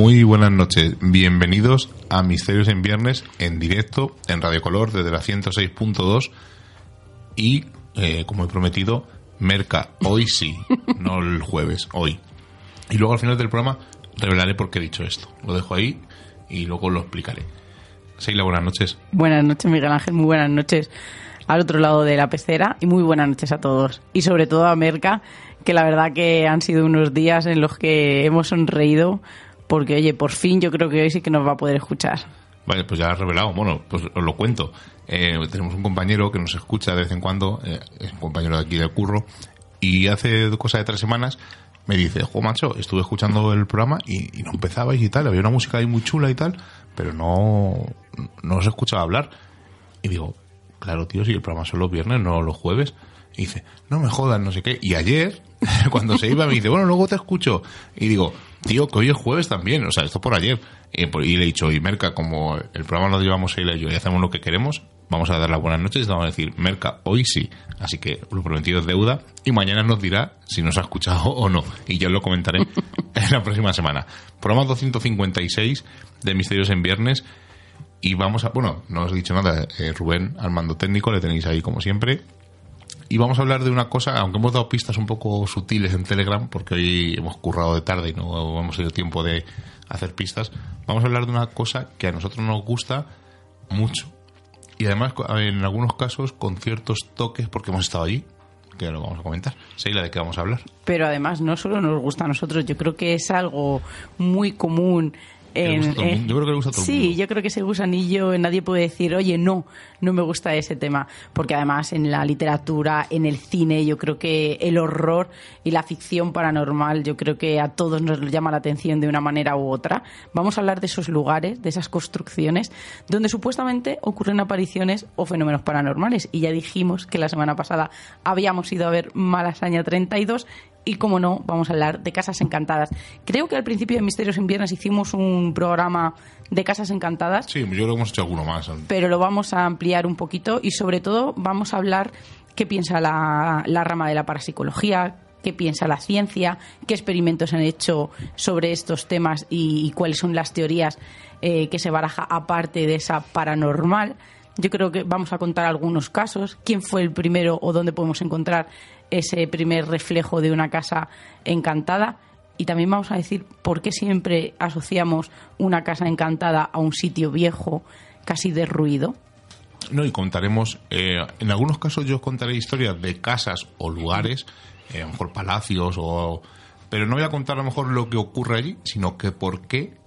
Muy buenas noches, bienvenidos a Misterios en Viernes en directo en Radio Color desde la 106.2 y, eh, como he prometido, Merca, hoy sí, no el jueves, hoy. Y luego al final del programa revelaré por qué he dicho esto. Lo dejo ahí y luego lo explicaré. Seila, buenas noches. Buenas noches, Miguel Ángel, muy buenas noches al otro lado de la pecera y muy buenas noches a todos. Y sobre todo a Merca, que la verdad que han sido unos días en los que hemos sonreído porque, oye, por fin yo creo que hoy sí que nos va a poder escuchar. Vale, pues ya has revelado. Bueno, pues os lo cuento. Eh, tenemos un compañero que nos escucha de vez en cuando, eh, es un compañero de aquí del curro, y hace cosa de tres semanas me dice, jo, macho, estuve escuchando el programa y, no empezabais y tal, había una música ahí muy chula y tal, pero no, no os escuchaba hablar. Y digo, claro, tío, si el programa son los viernes, no los jueves. Y dice, no me jodas, no sé qué. Y ayer, cuando se iba, me dice, bueno, luego te escucho. Y digo, tío, que hoy es jueves también, o sea, esto por ayer. Y, le he dicho, y Merca, como el programa lo llevamos él y yo y hacemos lo que queremos, vamos a dar las buenas noches y vamos a decir, Merca, hoy sí. Así que lo prometido es deuda y mañana nos dirá si nos ha escuchado o no. Y yo lo comentaré en la próxima semana. Programa 256 de Misterios en Viernes. Y vamos a, bueno, no os he dicho nada, eh, Rubén al mando técnico, le tenéis ahí como siempre y vamos a hablar de una cosa, aunque hemos dado pistas un poco sutiles en Telegram, porque hoy hemos currado de tarde y no hemos tenido tiempo de hacer pistas, vamos a hablar de una cosa que a nosotros nos gusta mucho. Y además, en algunos casos, con ciertos toques, porque hemos estado allí, que lo vamos a comentar. Seila, ¿de qué vamos a hablar? Pero además, no solo nos gusta a nosotros, yo creo que es algo muy común yo creo que le gusta a todo Sí, yo creo que ese gusanillo nadie puede decir, oye, no, no me gusta ese tema. Porque además en la literatura, en el cine, yo creo que el horror y la ficción paranormal, yo creo que a todos nos llama la atención de una manera u otra. Vamos a hablar de esos lugares, de esas construcciones, donde supuestamente ocurren apariciones o fenómenos paranormales. Y ya dijimos que la semana pasada habíamos ido a ver Malasaña 32 y como no, vamos a hablar de casas encantadas. Creo que al principio de Misterios en Viernes hicimos un programa de casas encantadas. Sí, yo creo que hemos hecho alguno más. Pero lo vamos a ampliar un poquito y sobre todo vamos a hablar qué piensa la, rama de la parapsicología, qué piensa la ciencia, qué experimentos han hecho sobre estos temas y, cuáles son las teorías eh, que se baraja aparte de esa paranormal. Yo creo que vamos a contar algunos casos, quién fue el primero o dónde podemos encontrar ese primer reflejo de una casa encantada. Y también vamos a decir por qué siempre asociamos una casa encantada a un sitio viejo, casi derruido. No, y contaremos, eh, en algunos casos yo os contaré historias de casas o lugares, eh, a lo mejor palacios, o, pero no voy a contar a lo mejor lo que ocurre allí, sino que por qué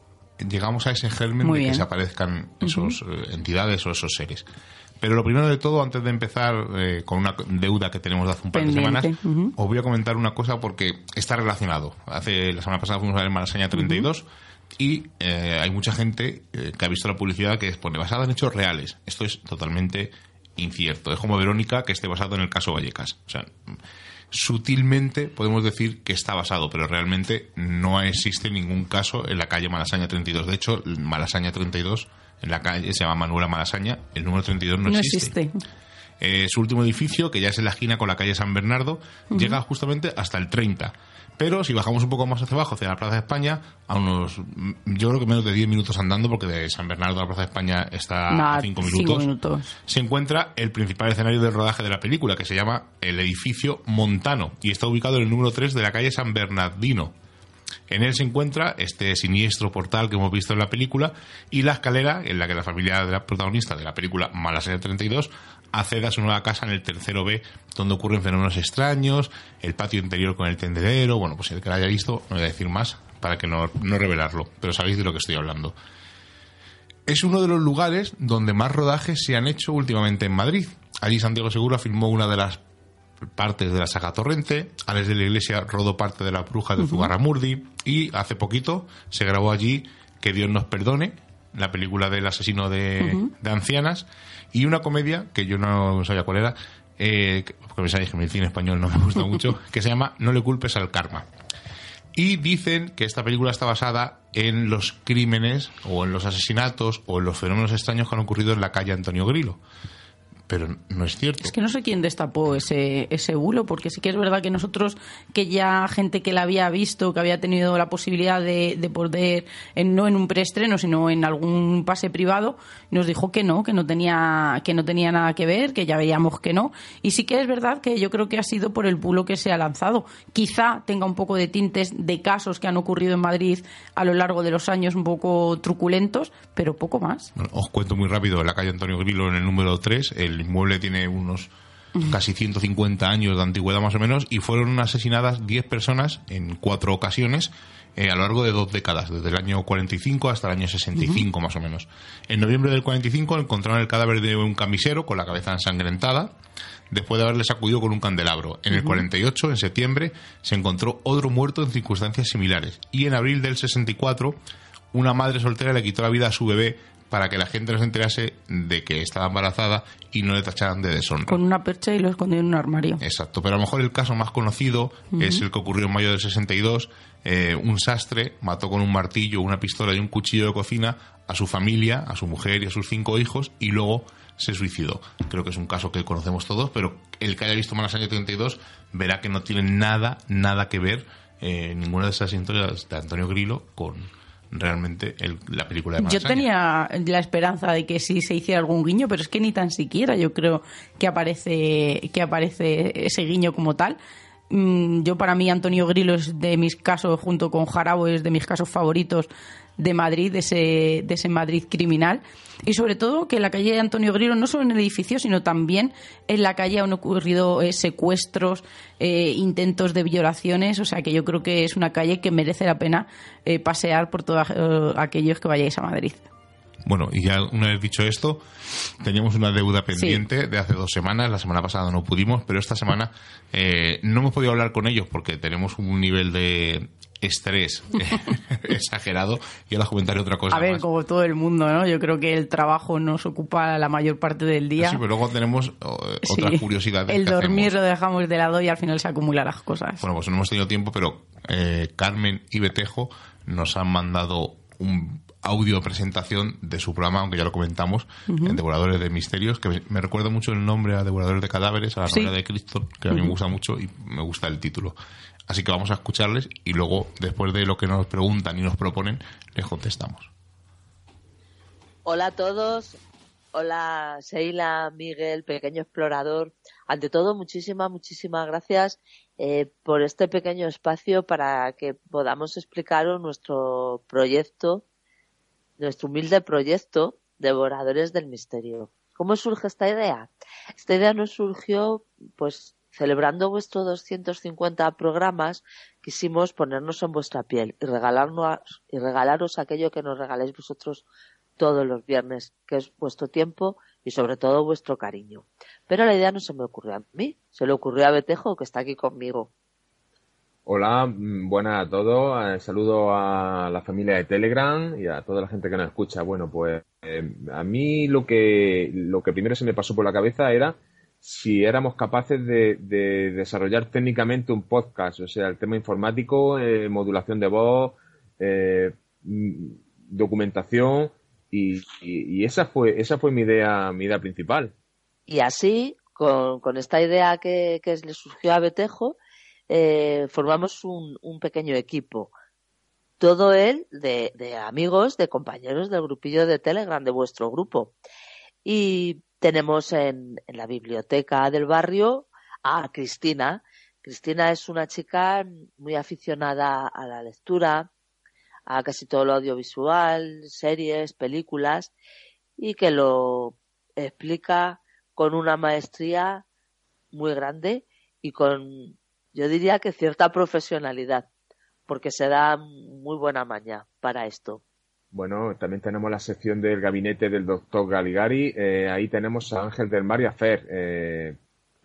llegamos a ese germen de que se aparezcan esas eh, entidades o esos seres. Pero lo primero de todo, antes de empezar eh, con una deuda que tenemos de hace un par de semanas, os voy a comentar una cosa porque está relacionado. Hace La semana pasada fuimos a ver Malasaña 32 y eh, hay mucha gente eh, que ha visto la publicidad que pone basada en hechos reales. Esto es totalmente incierto. Es como Verónica que esté basado en el caso Vallecas. O sea, sutilmente podemos decir que está basado, pero realmente no existe ningún caso en la calle Malasaña 32. De hecho, Malasaña 32 en la calle, se llama Manuela Malasaña, el número 32 no, existe. Eh, su último edificio, que ya es en la esquina con la calle San Bernardo, llega justamente hasta el 30. Pero si bajamos un poco más hacia abajo, hacia la Plaza de España, a unos, yo creo que menos de 10 minutos andando, porque de San Bernardo a la Plaza de España está a 5 minutos, se encuentra el principal escenario del rodaje de la película, que se llama el edificio Montano, y está ubicado en el número 3 de la calle San Bernardino. En él se encuentra este siniestro portal que hemos visto en la película y la escalera en la que la familia de la protagonista de la película Malasaña 32 accede a su nueva casa en el tercero B, donde ocurren fenómenos extraños, el patio interior con el tendedero, bueno, pues el que lo haya visto, no voy a decir más para que no, no revelarlo, pero sabéis de lo que estoy hablando. Es uno de los lugares donde más rodajes se han hecho últimamente en Madrid. Allí Santiago Segura filmó una de las partes de la saga Torrente, Alex de la Iglesia rodó parte de La Bruja de Zugarramurdi y hace poquito se grabó allí Que Dios nos perdone, la película del asesino de, ancianas, y una comedia que yo no sabía cuál era, eh, porque me sabéis que mi cine español no me gusta mucho, que se llama No le culpes al karma. Y dicen que esta película está basada en los crímenes o en los asesinatos o en los fenómenos extraños que han ocurrido en la calle Antonio Grilo pero no es cierto. Es que no sé quién destapó ese, ese bulo, porque sí que es verdad que nosotros, que ya gente que la había visto, que había tenido la posibilidad de, de poder, en, no en un preestreno, sino en algún pase privado, nos dijo que no, que no tenía, que no tenía nada que ver, que ya veíamos que no. Y sí que es verdad que yo creo que ha sido por el bulo que se ha lanzado. Quizá tenga un poco de tintes de casos que han ocurrido en Madrid a lo largo de los años un poco truculentos, pero poco más. os cuento muy rápido, en la calle Antonio Grillo, en el número 3, el inmueble tiene unos casi 150 años de antigüedad más o menos y fueron asesinadas 10 personas en cuatro ocasiones eh, a lo largo de dos décadas, desde el año 45 hasta el año 65 más o menos. En noviembre del 45 encontraron el cadáver de un camisero con la cabeza ensangrentada después de haberle sacudido con un candelabro. En el 48, en septiembre, se encontró otro muerto en circunstancias similares. Y en abril del 64, una madre soltera le quitó la vida a su bebé para que la gente no se enterase de que estaba embarazada y no le tacharan de deshonra. Con una percha y lo escondió en un armario. Exacto, pero a lo mejor el caso más conocido es el que ocurrió en mayo del 62. Eh, un sastre mató con un martillo, una pistola y un cuchillo de cocina a su familia, a su mujer y a sus cinco hijos y luego se suicidó. Creo que es un caso que conocemos todos, pero el que haya visto Malas Año 32 verá que no tiene nada, nada que ver eh, ninguna de esas historias de Antonio Grillo con realmente la película de Yo tenía la esperanza de que sí se hiciera algún guiño, pero es que ni tan siquiera yo creo que aparece, que aparece ese guiño como tal. Mm, yo para mí Antonio Grillo es de mis casos, junto con Jarabo, es de mis casos favoritos de Madrid, de ese, de ese Madrid criminal. Y sobre todo que en la calle de Antonio Grillo, no solo en el edificio, sino también en la calle han ocurrido eh, secuestros, eh, intentos de violaciones. O sea que yo creo que es una calle que merece la pena eh, pasear por todos aquellos que vayáis a Madrid. Bueno, y ya una vez dicho esto, teníamos una deuda pendiente de hace dos semanas. La semana pasada no pudimos, pero esta semana no hemos podido hablar con ellos porque tenemos un nivel de estrés exagerado y ahora comentaré otra cosa. A ver, como todo el mundo, ¿no? Yo creo que el trabajo nos ocupa la mayor parte del día. Sí, pero luego tenemos otras curiosidades. El dormir lo dejamos de lado y al final se acumulan las cosas. Bueno, pues no hemos tenido tiempo, pero eh, Carmen y Betejo nos han mandado un audio presentación de su programa, aunque ya lo comentamos, en Devoradores de Misterios, que me, recuerda mucho el nombre a Devoradores de Cadáveres, a la novela de Cristo, que a mí me gusta mucho y me gusta el título. Así que vamos a escucharles y luego, después de lo que nos preguntan y nos proponen, les contestamos. Hola a todos. Hola Sheila, Miguel, pequeño explorador. Ante todo, muchísimas, muchísimas gracias eh, por este pequeño espacio para que podamos explicaros nuestro proyecto, nuestro humilde proyecto, Devoradores del Misterio. ¿Cómo surge esta idea? Esta idea nos surgió, pues, celebrando vuestros 250 programas, quisimos ponernos en vuestra piel y regalarnos y regalaros aquello que nos regaláis vosotros todos los viernes, que es vuestro tiempo y sobre todo vuestro cariño. Pero la idea no se me ocurrió a mí, se le ocurrió a Betejo que está aquí conmigo. Hola, mm, buenas a todos. Eh, saludo a la familia de Telegram y a toda la gente que nos escucha. Bueno, pues eh, a mí lo que, lo que primero se me pasó por la cabeza era si éramos capaces de, desarrollar técnicamente un podcast, o sea, el tema informático, eh, modulación de voz, eh, mm, documentación, y, esa fue esa fue mi idea mi idea principal. Y así, con, esta idea que, le surgió a Betejo, eh, formamos un, un, pequeño equipo. Todo él de, de amigos, de compañeros del grupillo de Telegram, de vuestro grupo. Y tenemos en, la biblioteca del barrio a Cristina. Cristina es una chica muy aficionada a la lectura, a casi todo lo audiovisual, series, películas, y que lo explica con una maestría muy grande y con, yo diría que cierta profesionalidad, porque se da muy buena maña para esto. Bueno, también tenemos la sección del gabinete del doctor Galigari. Eh, ahí tenemos a Ángel del Mar y a Fer. Eh,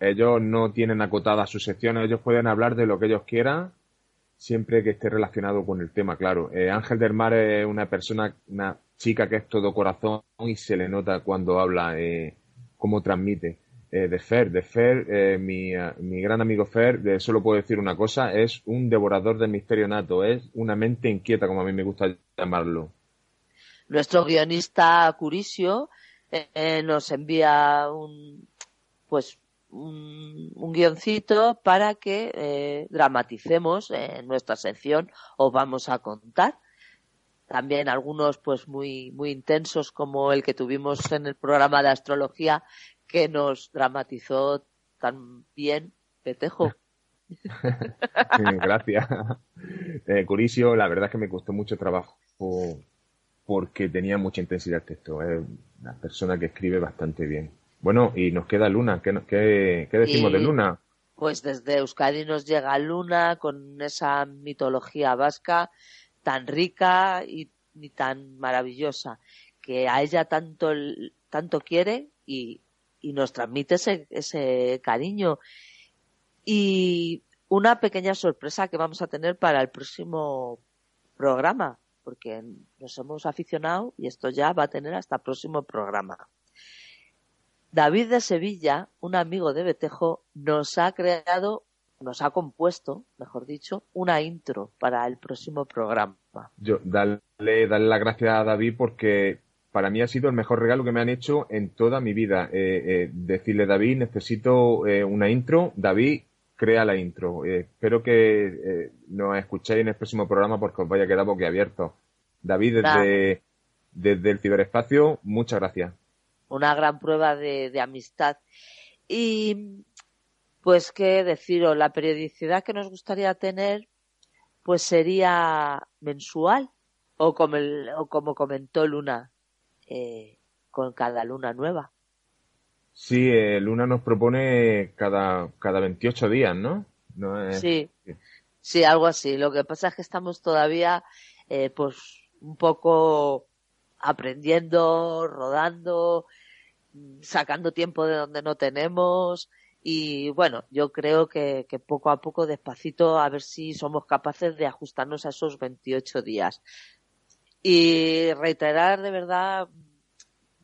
ellos no tienen acotadas sus secciones, ellos pueden hablar de lo que ellos quieran, siempre que esté relacionado con el tema, claro. Eh, Ángel del Mar es una persona, una chica que es todo corazón y se le nota cuando habla, cómo transmite. de Fer, de Fer, mi, mi, gran amigo Fer, de solo puedo decir una cosa, es un devorador del misterio nato, es una mente inquieta, como a mí me gusta llamarlo. Nuestro guionista Curisio eh, nos envía un, pues un, guioncito para que eh, dramaticemos en nuestra sección os vamos a contar también algunos pues muy muy intensos como el que tuvimos en el programa de astrología que nos dramatizó tan bien Petejo Gracias. Eh, Curisio, la verdad es que me costó mucho trabajo porque tenía mucha intensidad el texto. Es una persona que escribe bastante bien. Bueno, y nos queda Luna. ¿Qué, qué, decimos de Luna? Pues desde Euskadi nos llega Luna con esa mitología vasca tan rica y, tan maravillosa que a ella tanto, tanto quiere y, y nos transmite ese, ese cariño y una pequeña sorpresa que vamos a tener para el próximo programa, porque nos hemos aficionado y esto ya va a tener hasta el próximo programa. David de Sevilla, un amigo de Betejo, nos ha creado, nos ha compuesto, mejor dicho, una intro para el próximo programa. Yo, dale, dale las gracias a David porque para mí ha sido el mejor regalo que me han hecho en toda mi vida. Eh, eh, decirle, David, necesito eh, una intro. David, crea la intro. Eh, espero que eh, nos escuchéis en el próximo programa porque os vaya a quedar boquiabierto. David, desde, desde el ciberespacio, muchas gracias. Una gran prueba de, de amistad. Y pues qué deciros, la periodicidad que nos gustaría tener pues sería mensual o como, el, o como comentó Luna, eh, con cada luna nueva. Sí, eh, Luna nos propone cada, cada 28 días, ¿no? sí, sí, algo así. Lo que pasa es que estamos todavía, eh, pues, un poco aprendiendo, rodando, sacando tiempo de donde no tenemos. Y bueno, yo creo que, que, poco a poco, despacito, a ver si somos capaces de ajustarnos a esos 28 días. Y reiterar de verdad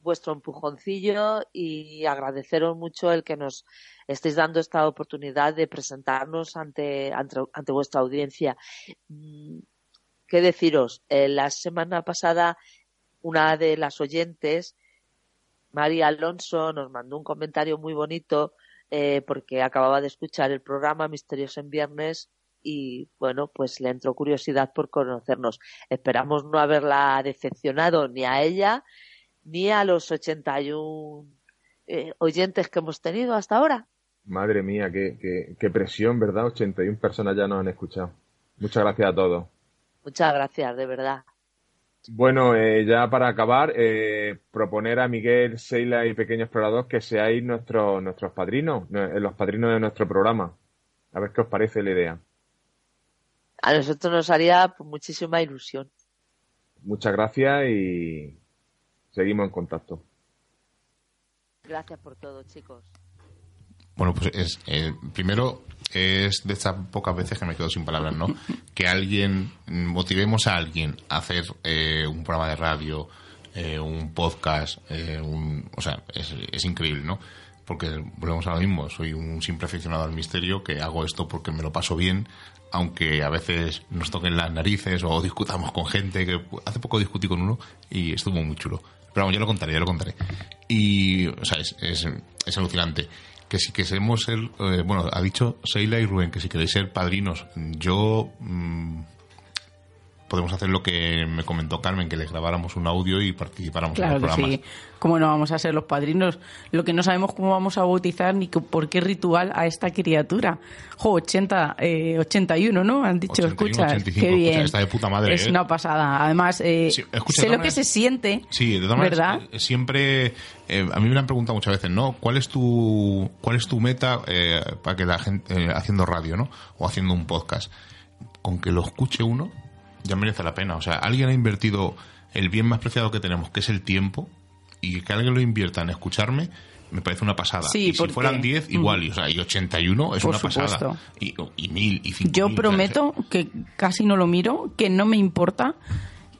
vuestro empujoncillo y agradeceros mucho el que nos estéis dando esta oportunidad de presentarnos ante, ante, vuestra audiencia. Mm, ¿Qué deciros? Eh, la semana pasada una de las oyentes, María Alonso, nos mandó un comentario muy bonito eh, porque acababa de escuchar el programa Misterios en Viernes y bueno, pues le entró curiosidad por conocernos. Esperamos no haberla decepcionado ni a ella ni a los 81 eh, oyentes que hemos tenido hasta ahora. Madre mía, qué, qué, presión, ¿verdad? 81 personas ya nos han escuchado. Muchas gracias a todos. Muchas gracias, de verdad. Bueno, eh, ya para acabar, eh, proponer a Miguel, Seila y Pequeño Explorador que seáis nuestros nuestros padrinos, los padrinos de nuestro programa. A ver qué os parece la idea. A nosotros nos haría pues, muchísima ilusión. Muchas gracias y seguimos en contacto. Gracias por todo, chicos. Bueno, pues es, eh, primero es de estas pocas veces que me quedo sin palabras, ¿no? que alguien, motivemos a alguien a hacer eh, un programa de radio, eh, un podcast, un, o sea, es, es increíble, ¿no? Porque volvemos a lo mismo, soy un simple aficionado al misterio que hago esto porque me lo paso bien, aunque a veces nos toquen las narices o discutamos con gente, que hace poco discutí con uno y estuvo muy chulo. Pero vamos, yo lo contaré, yo lo contaré. Y, o sea, es, es, alucinante. Que si queremos ser, eh, bueno, ha dicho Seila y Rubén que si queréis ser padrinos, yo mm, podemos hacer lo que me comentó Carmen, que les grabáramos un audio y participáramos en el programa. Sí. ¿Cómo no vamos a ser los padrinos? Lo que no sabemos cómo vamos a bautizar ni por qué ritual a esta criatura. Jo, 80, 81, eh, ¿no? Han dicho, escucha, qué bien. está de puta madre. Es ¿eh? una pasada. Además, eh, sé lo que se siente. Sí, de todas ¿verdad? siempre, a mí me han preguntado muchas veces, ¿no? ¿Cuál es tu, cuál es tu meta para que la gente, haciendo radio, ¿no? O haciendo un podcast? Con que lo escuche uno, ya merece la pena. O sea, alguien ha invertido el bien más preciado que tenemos, que es el tiempo, y que alguien lo invierta en escucharme, me parece una pasada. Sí, y si fueran 10, igual, y, o sea, y 81 es una pasada. Y, y 1000 y 5000. Yo prometo que casi no lo miro, que no me importa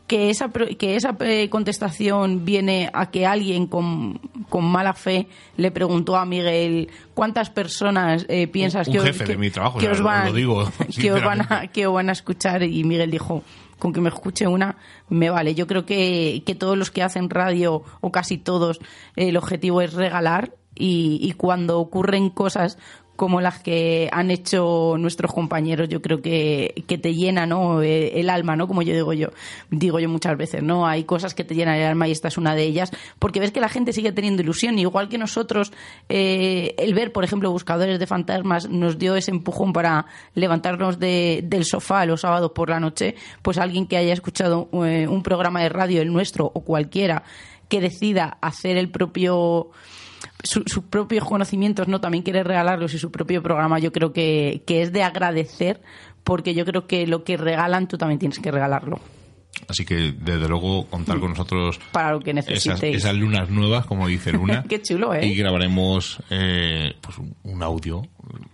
que esa, que esa eh, contestación viene a que alguien con, con mala fe le preguntó a Miguel cuántas personas eh, piensas que, jefe de mi trabajo, que, os van, que, os van a, que os van a escuchar y Miguel dijo con que me escuche una me vale. Yo creo que, que todos los que hacen radio o casi todos el objetivo es regalar y, y cuando ocurren cosas como las que han hecho nuestros compañeros, yo creo que, que te llena ¿no? Eh, el alma, ¿no? Como yo digo yo, digo yo muchas veces, ¿no? Hay cosas que te llenan el alma y esta es una de ellas, porque ves que la gente sigue teniendo ilusión, igual que nosotros, eh, el ver, por ejemplo, Buscadores de Fantasmas nos dio ese empujón para levantarnos de, del sofá los sábados por la noche, pues alguien que haya escuchado eh, un programa de radio, el nuestro o cualquiera, que decida hacer el propio sus propios conocimientos, ¿no? También quiere regalarlos y su propio programa, yo creo que, que es de agradecer, porque yo creo que lo que regalan tú también tienes que regalarlo. Así que, desde luego, contar con nosotros Para lo que necesitéis. esas, esas lunas nuevas, como dice Luna. Qué chulo, ¿eh? Y grabaremos eh, pues un- audio.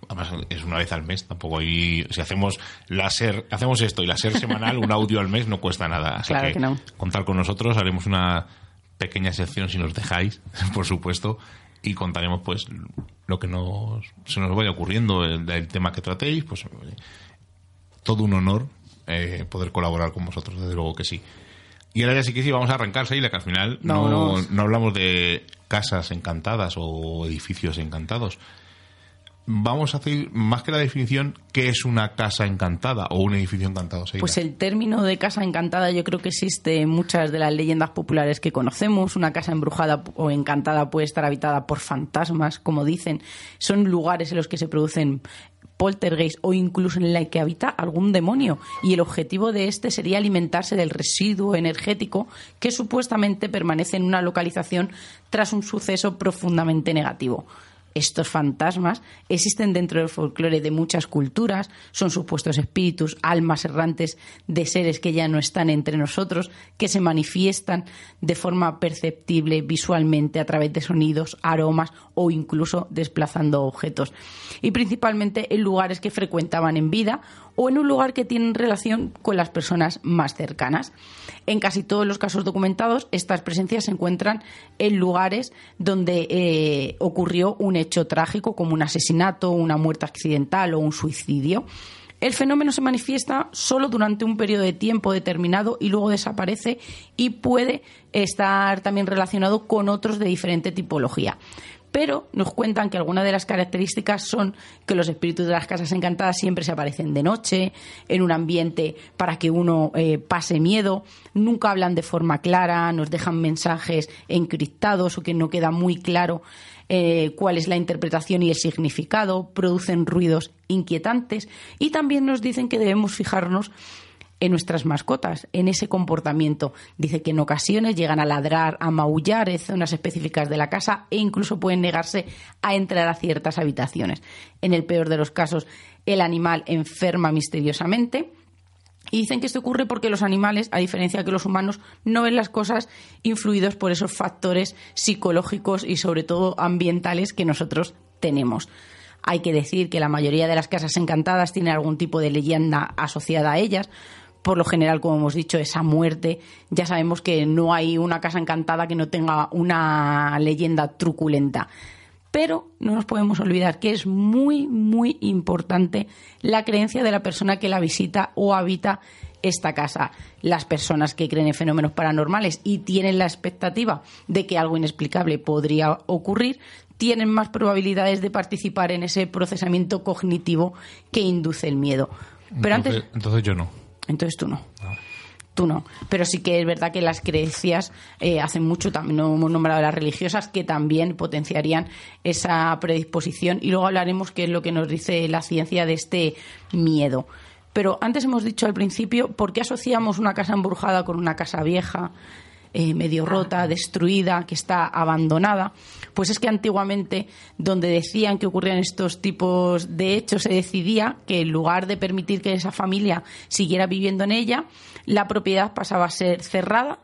Además, es una vez al mes. Tampoco hay. Si hacemos la ser, hacemos esto y la ser semanal, un audio al mes no cuesta nada. Así Claro que no. contar con nosotros. Haremos una pequeña sección si nos dejáis, por supuesto. Y contaremos, pues, lo que nos, se nos vaya ocurriendo, el, el tema que tratéis. Pues, eh, todo un honor eh, poder colaborar con vosotros, desde luego que sí. Y ahora ya sí que sí, vamos a arrancar, Seila, que al final no, no hablamos de casas encantadas o edificios encantados. Vamos a hacer, más que la definición, ¿qué es una casa encantada o un edificio encantado? Pues el término de casa encantada yo creo que existe en muchas de las leyendas populares que conocemos. Una casa embrujada o encantada puede estar habitada por fantasmas, como dicen. Son lugares en los que se producen poltergeist o incluso en la que habita algún demonio y el objetivo de este sería alimentarse del residuo energético que supuestamente permanece en una localización tras un suceso profundamente negativo. Estos fantasmas existen dentro del folclore de muchas culturas, son supuestos espíritus, almas errantes de seres que ya no están entre nosotros, que se manifiestan de forma perceptible visualmente a través de sonidos, aromas o incluso desplazando objetos. Y principalmente en lugares que frecuentaban en vida o en un lugar que tiene relación con las personas más cercanas. En casi todos los casos documentados, estas presencias se encuentran en lugares donde eh, ocurrió un hecho trágico como un asesinato, una muerte accidental o un suicidio. El fenómeno se manifiesta solo durante un periodo de tiempo determinado y luego desaparece y puede estar también relacionado con otros de diferente tipología. Pero nos cuentan que algunas de las características son que los espíritus de las casas encantadas siempre se aparecen de noche, en un ambiente para que uno eh, pase miedo, nunca hablan de forma clara, nos dejan mensajes encriptados o que no queda muy claro eh, cuál es la interpretación y el significado, producen ruidos inquietantes y también nos dicen que debemos fijarnos en nuestras mascotas, en ese comportamiento. Dice que en ocasiones llegan a ladrar, a maullar en zonas específicas de la casa e incluso pueden negarse a entrar a ciertas habitaciones. En el peor de los casos, el animal enferma misteriosamente. Y dicen que esto ocurre porque los animales, a diferencia que los humanos, no ven las cosas influidos por esos factores psicológicos y sobre todo ambientales que nosotros tenemos. Hay que decir que la mayoría de las casas encantadas tienen algún tipo de leyenda asociada a ellas. Por lo general, como hemos dicho, esa muerte, ya sabemos que no hay una casa encantada que no tenga una leyenda truculenta. Pero no nos podemos olvidar que es muy, muy importante la creencia de la persona que la visita o habita esta casa. Las personas que creen en fenómenos paranormales y tienen la expectativa de que algo inexplicable podría ocurrir, tienen más probabilidades de participar en ese procesamiento cognitivo que induce el miedo. Pero antes, entonces yo no. Entonces tú no. Tú no. Pero sí que es verdad que las creencias eh, hacen mucho, también no hemos nombrado las religiosas, que también potenciarían esa predisposición. Y luego hablaremos qué es lo que nos dice la ciencia de este miedo. Pero antes hemos dicho al principio, ¿por qué asociamos una casa embrujada con una casa vieja? Eh, medio rota, destruida, que está abandonada, pues es que antiguamente donde decían que ocurrían estos tipos de hechos se decidía que en lugar de permitir que esa familia siguiera viviendo en ella, la propiedad pasaba a ser cerrada,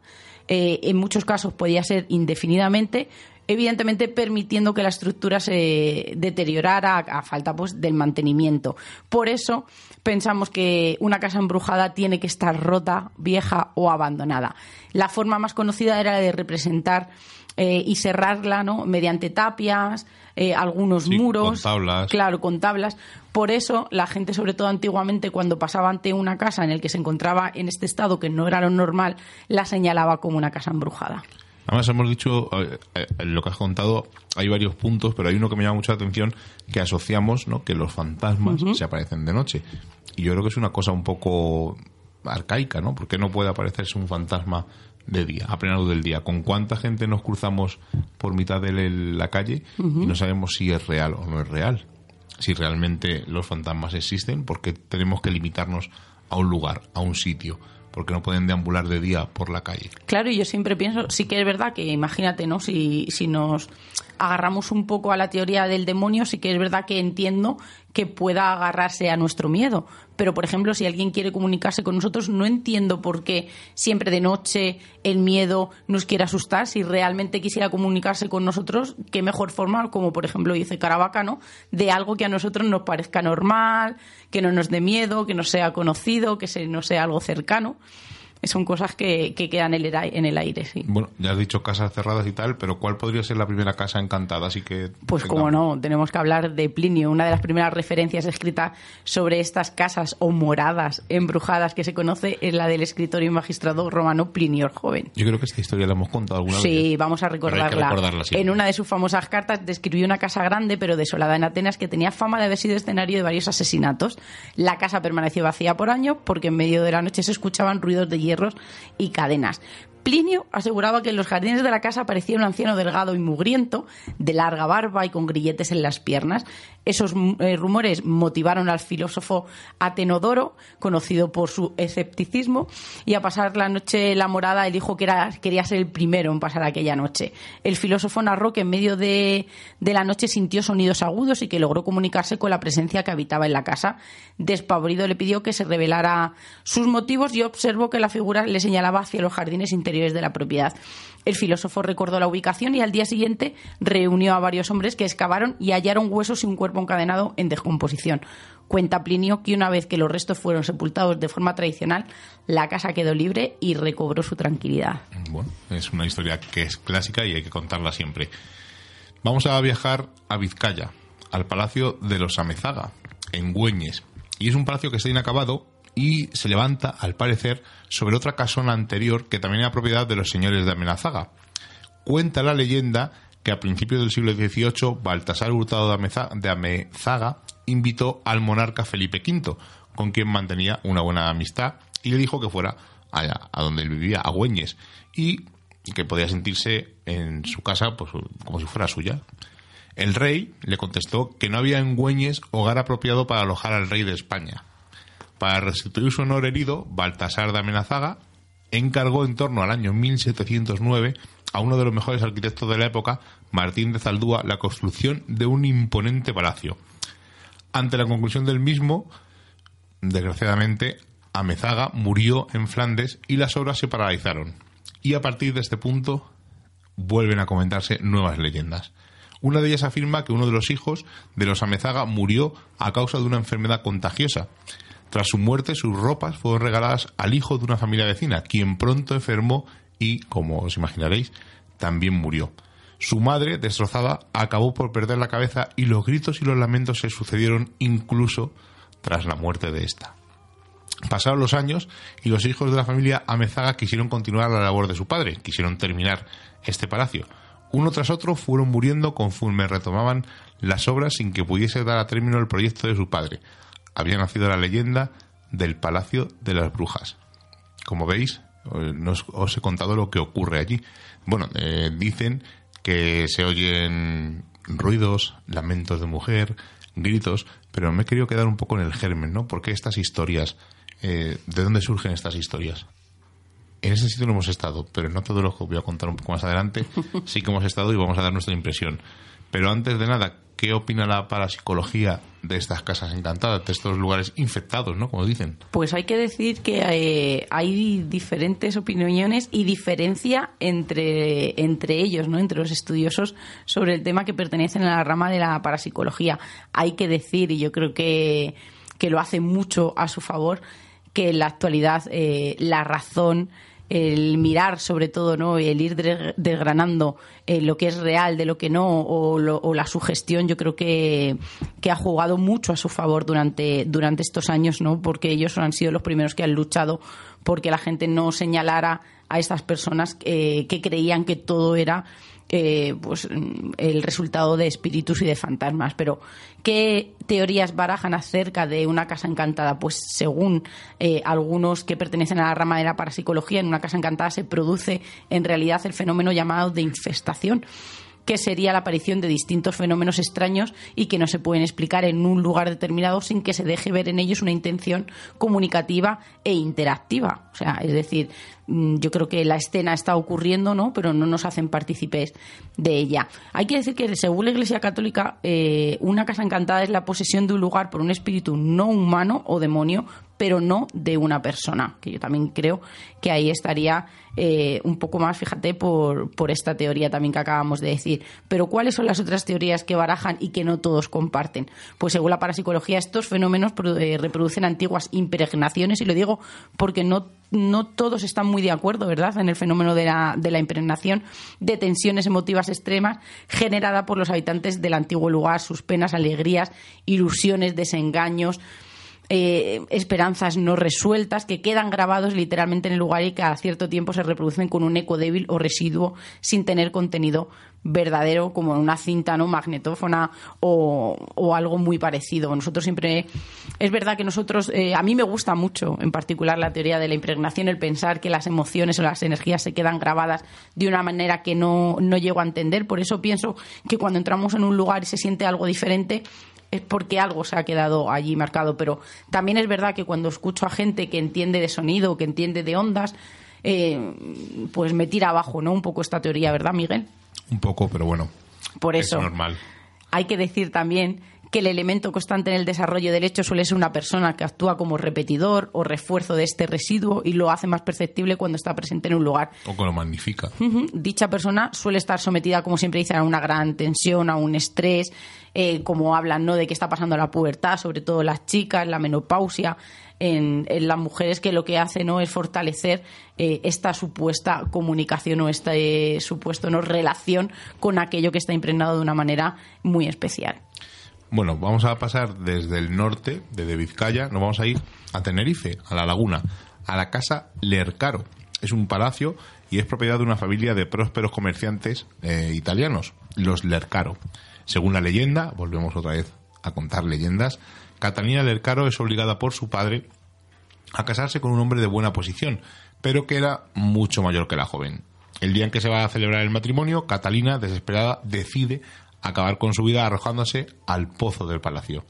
eh, en muchos casos podía ser indefinidamente, evidentemente permitiendo que la estructura se deteriorara a, a falta pues del mantenimiento. Por eso pensamos que una casa embrujada tiene que estar rota, vieja o abandonada. La forma más conocida era la de representar eh, y cerrarla ¿no? mediante tapias, eh, algunos Sí, muros. con tablas. Claro, con tablas. Por eso la gente, sobre todo antiguamente, cuando pasaba ante una casa en el que se encontraba en este estado que no era lo normal, la señalaba como una casa embrujada. Además, hemos dicho, eh, eh, lo que has contado, hay varios puntos, pero hay uno que me llama mucha atención, que asociamos ¿no? que los fantasmas se aparecen de noche. Y yo creo que es una cosa un poco arcaica, ¿no? Porque no puede aparecerse un fantasma de día, a plena luz del día. ¿Con cuánta gente nos cruzamos por mitad de la calle y no sabemos si es real o no es real? Si realmente los fantasmas existen, porque tenemos que limitarnos a un lugar, a un sitio porque no pueden deambular de día por la calle. Claro, y yo siempre pienso, sí que es verdad que imagínate, ¿no? Si, si nos agarramos un poco a la teoría del demonio, sí que es verdad que entiendo que pueda agarrarse a nuestro miedo. Pero, por ejemplo, si alguien quiere comunicarse con nosotros, no entiendo por qué siempre de noche el miedo nos quiere asustar. Si realmente quisiera comunicarse con nosotros, qué mejor forma, como por ejemplo dice Caravaca, ¿no? De algo que a nosotros nos parezca normal, que no nos dé miedo, que no sea conocido, que no sea algo cercano son cosas que, quedan en el, aire, sí. Bueno, ya has dicho casas cerradas y tal, pero ¿cuál podría ser la primera casa encantada? Así que pues como no, tenemos que hablar de Plinio, una de las primeras referencias escritas sobre estas casas o moradas embrujadas que se conoce es la del escritor y magistrado romano Plinio el Joven. Yo creo que esta historia la hemos contado alguna vez. Sí, vamos a recordarla. En una de sus famosas cartas describió una casa grande pero desolada en Atenas que tenía fama de haber sido escenario de varios asesinatos. La casa permaneció vacía por años porque en medio de la noche se escuchaban ruidos de hierros y cadenas. Plinio aseguraba que en los jardines de la casa aparecía un anciano delgado y mugriento, de larga barba y con grilletes en las piernas. Esos eh, rumores motivaron al filósofo Atenodoro, conocido por su escepticismo, y a pasar la noche en la morada, él dijo que era, quería ser el primero en pasar aquella noche. El filósofo narró que en medio de, de la noche sintió sonidos agudos y que logró comunicarse con la presencia que habitaba en la casa. Despavorido le pidió que se revelara sus motivos y observó que la figura le señalaba hacia los jardines interiores de la propiedad. El filósofo recordó la ubicación y al día siguiente reunió a varios hombres que excavaron y hallaron huesos y un cuerpo encadenado en descomposición. Cuenta Plinio que una vez que los restos fueron sepultados de forma tradicional, la casa quedó libre y recobró su tranquilidad. Bueno, es una historia que es clásica y hay que contarla siempre. Vamos a viajar a Vizcaya, al Palacio de los Amezaga, en Güeñes. Y es un palacio que está inacabado y se levanta, al parecer, sobre otra casona anterior que también era propiedad de los señores de Amenazaga. Cuenta la leyenda que a principios del siglo XVIII Baltasar Hurtado de Amezaga invitó al monarca Felipe V, con quien mantenía una buena amistad, y le dijo que fuera allá, a donde él vivía, a Güeñes, y que podía sentirse en su casa pues, como si fuera suya. El rey le contestó que no había en Güeñes hogar apropiado para alojar al rey de España, para restituir su honor herido, Baltasar de Amenazaga encargó en torno al año 1709 a uno de los mejores arquitectos de la época, Martín de Zaldúa, la construcción de un imponente palacio. Ante la conclusión del mismo, desgraciadamente, Amezaga murió en Flandes y las obras se paralizaron. Y a partir de este punto vuelven a comentarse nuevas leyendas. Una de ellas afirma que uno de los hijos de los Amezaga murió a causa de una enfermedad contagiosa tras su muerte, sus ropas fueron regaladas al hijo de una familia vecina, quien pronto enfermó y, como os imaginaréis, también murió. Su madre, destrozada, acabó por perder la cabeza y los gritos y los lamentos se sucedieron incluso tras la muerte de esta. Pasaron los años y los hijos de la familia Amezaga quisieron continuar la labor de su padre, quisieron terminar este palacio. Uno tras otro fueron muriendo conforme retomaban las obras sin que pudiese dar a término el proyecto de su padre, había nacido la leyenda del Palacio de las Brujas. Como veis, eh, os he contado lo que ocurre allí. Bueno, eh, dicen que se oyen ruidos, lamentos de mujer, gritos, pero me he querido quedar un poco en el germen, ¿no? Porque estas historias, eh, ¿de dónde surgen estas historias? En ese sitio no hemos estado, pero no todo lo que voy a contar un poco más adelante sí que hemos estado y vamos a dar nuestra impresión. Pero antes de nada, ¿qué opina la parapsicología de estas casas encantadas, de estos lugares infectados, ¿no? Como dicen. Pues hay que decir que eh, hay, diferentes opiniones y diferencia entre, entre ellos, ¿no? Entre los estudiosos sobre el tema que pertenecen a la rama de la parapsicología. Hay que decir, y yo creo que, que lo hace mucho a su favor, que en la actualidad eh, la razón el mirar sobre todo, ¿no? El ir desgranando eh, lo que es real de lo que no o, o, la sugestión, yo creo que, que ha jugado mucho a su favor durante, durante estos años, ¿no? Porque ellos han sido los primeros que han luchado porque la gente no señalara a estas personas eh, que creían que todo era eh, pues el resultado de espíritus y de fantasmas. Pero, ¿qué teorías barajan acerca de una casa encantada? Pues según eh, algunos que pertenecen a la rama de la parapsicología, en una casa encantada se produce en realidad el fenómeno llamado de infestación que sería la aparición de distintos fenómenos extraños y que no se pueden explicar en un lugar determinado sin que se deje ver en ellos una intención comunicativa e interactiva. O sea, es decir, mm, yo creo que la escena está ocurriendo, ¿no? Pero no nos hacen partícipes de ella. Hay que decir que, según la Iglesia Católica, eh, una casa encantada es la posesión de un lugar por un espíritu no humano o demonio, pero no de una persona. Que yo también creo que ahí estaría eh, un poco más, fíjate, por, por esta teoría también que acabamos de decir. Pero ¿cuáles son las otras teorías que barajan y que no todos comparten? Pues según la parapsicología, estos fenómenos eh, reproducen antiguas impregnaciones, y lo digo porque no, no todos están muy de acuerdo, ¿verdad?, en el fenómeno de la, de la impregnación de tensiones emotivas extremas generada por los habitantes del antiguo lugar, sus penas, alegrías, ilusiones, desengaños, eh, esperanzas no resueltas que quedan grabados literalmente en el lugar y que a cierto tiempo se reproducen con un eco débil o residuo sin tener contenido verdadero como una cinta no magnetófona o, algo muy parecido nosotros siempre es verdad que nosotros eh, a mí me gusta mucho en particular la teoría de la impregnación el pensar que las emociones o las energías se quedan grabadas de una manera que no, no llego a entender por eso pienso que cuando entramos en un lugar y se siente algo diferente es porque algo se ha quedado allí marcado. Pero también es verdad que cuando escucho a gente que entiende de sonido, que entiende de ondas, eh, pues me tira abajo, ¿no? Un poco esta teoría, ¿verdad, Miguel? Un poco, pero bueno. Por eso. Es normal. Hay que decir también que el elemento constante en el desarrollo del hecho suele ser una persona que actúa como repetidor o refuerzo de este residuo y lo hace más perceptible cuando está presente en un lugar. O que lo magnifica. Dicha persona suele estar sometida, como siempre dicen, a una gran tensión, a un estrés, eh, como hablan ¿no? de qué está pasando la pubertad, sobre todo las chicas, la menopausia. En, las mujeres que lo que hace no es fortalecer eh, esta supuesta comunicación o esta eh, supuesto no relación con aquello que está impregnado de una manera muy especial. Bueno, vamos a pasar desde el norte, desde Vizcaya, nos vamos a ir a Tenerife, a la laguna, a la casa Lercaro. Es un palacio y es propiedad de una familia de prósperos comerciantes eh, italianos, los Lercaro. Según la leyenda, volvemos otra vez a contar leyendas, Catalina Lercaro es obligada por su padre a casarse con un hombre de buena posición, pero que era mucho mayor que la joven. El día en que se va a celebrar el matrimonio, Catalina, desesperada, decide acabar con su vida arrojándose al pozo del palacio.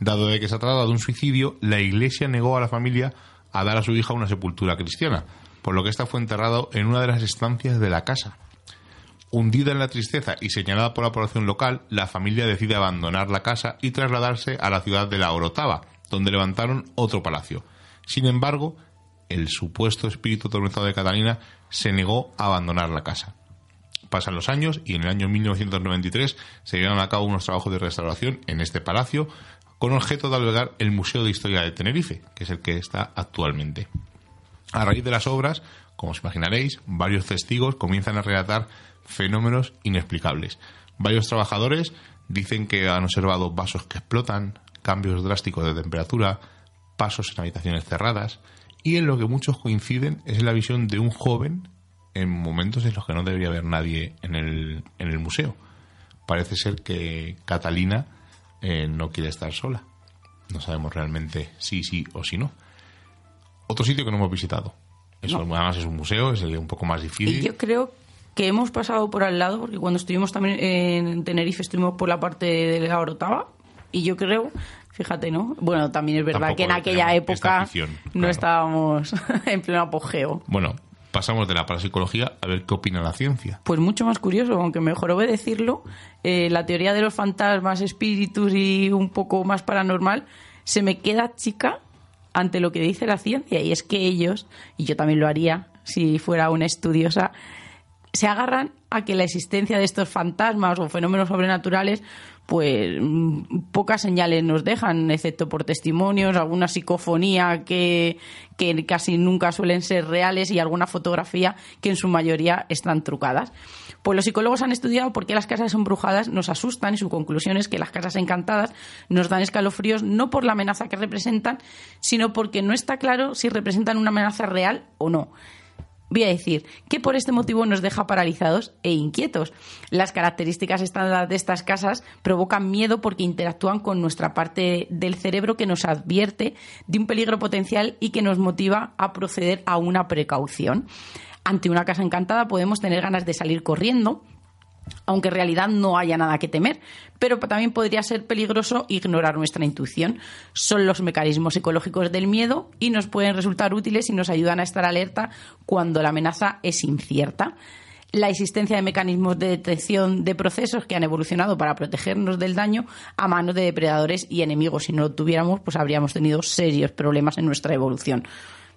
Dado de que se trata de un suicidio, la iglesia negó a la familia a dar a su hija una sepultura cristiana, por lo que ésta fue enterrado en una de las estancias de la casa. Hundida en la tristeza y señalada por la población local, la familia decide abandonar la casa y trasladarse a la ciudad de la Orotava, donde levantaron otro palacio. Sin embargo, el supuesto espíritu atormentado de Catalina se negó a abandonar la casa pasan los años y en el año 1993 se llevan a cabo unos trabajos de restauración en este palacio con objeto de albergar el Museo de Historia de Tenerife, que es el que está actualmente. A raíz de las obras, como os imaginaréis, varios testigos comienzan a relatar fenómenos inexplicables. Varios trabajadores dicen que han observado vasos que explotan, cambios drásticos de temperatura, pasos en habitaciones cerradas, y en lo que muchos coinciden es en la visión de un joven en momentos en los que no debería haber nadie en el, en el museo. Parece ser que Catalina eh, no quiere estar sola. No sabemos realmente si sí o si no. Otro sitio que no hemos visitado. Eso además es un museo, es un poco más difícil. yo creo que hemos pasado por al lado, porque cuando estuvimos también en Tenerife estuvimos por la parte de la Orotava, y yo creo, fíjate, ¿no? Bueno, también es verdad que en aquella época no estábamos en pleno apogeo. Bueno, pasamos de la parapsicología a ver qué opina la ciencia. Pues mucho más curioso, aunque mejor decirlo, eh, la teoría de los fantasmas, espíritus y un poco más paranormal se me queda chica ante lo que dice la ciencia y es que ellos, y yo también lo haría si fuera una estudiosa, se agarran a que la existencia de estos fantasmas o fenómenos sobrenaturales pues mm, pocas señales nos dejan, excepto por testimonios, alguna psicofonía que, que casi nunca suelen ser reales y alguna fotografía que en su mayoría están trucadas. Pues los psicólogos han estudiado por qué las casas embrujadas nos asustan y su conclusión es que las casas encantadas nos dan escalofríos no por la amenaza que representan, sino porque no está claro si representan una amenaza real o no voy a decir, que por este motivo nos deja paralizados e inquietos. Las características estándar de estas casas provocan miedo porque interactúan con nuestra parte del cerebro que nos advierte de un peligro potencial y que nos motiva a proceder a una precaución. Ante una casa encantada podemos tener ganas de salir corriendo, aunque en realidad no haya nada que temer, pero también podría ser peligroso ignorar nuestra intuición. Son los mecanismos psicológicos del miedo y nos pueden resultar útiles y nos ayudan a estar alerta cuando la amenaza es incierta. La existencia de mecanismos de detección de procesos que han evolucionado para protegernos del daño a manos de depredadores y enemigos. Si no lo tuviéramos, pues habríamos tenido serios problemas en nuestra evolución.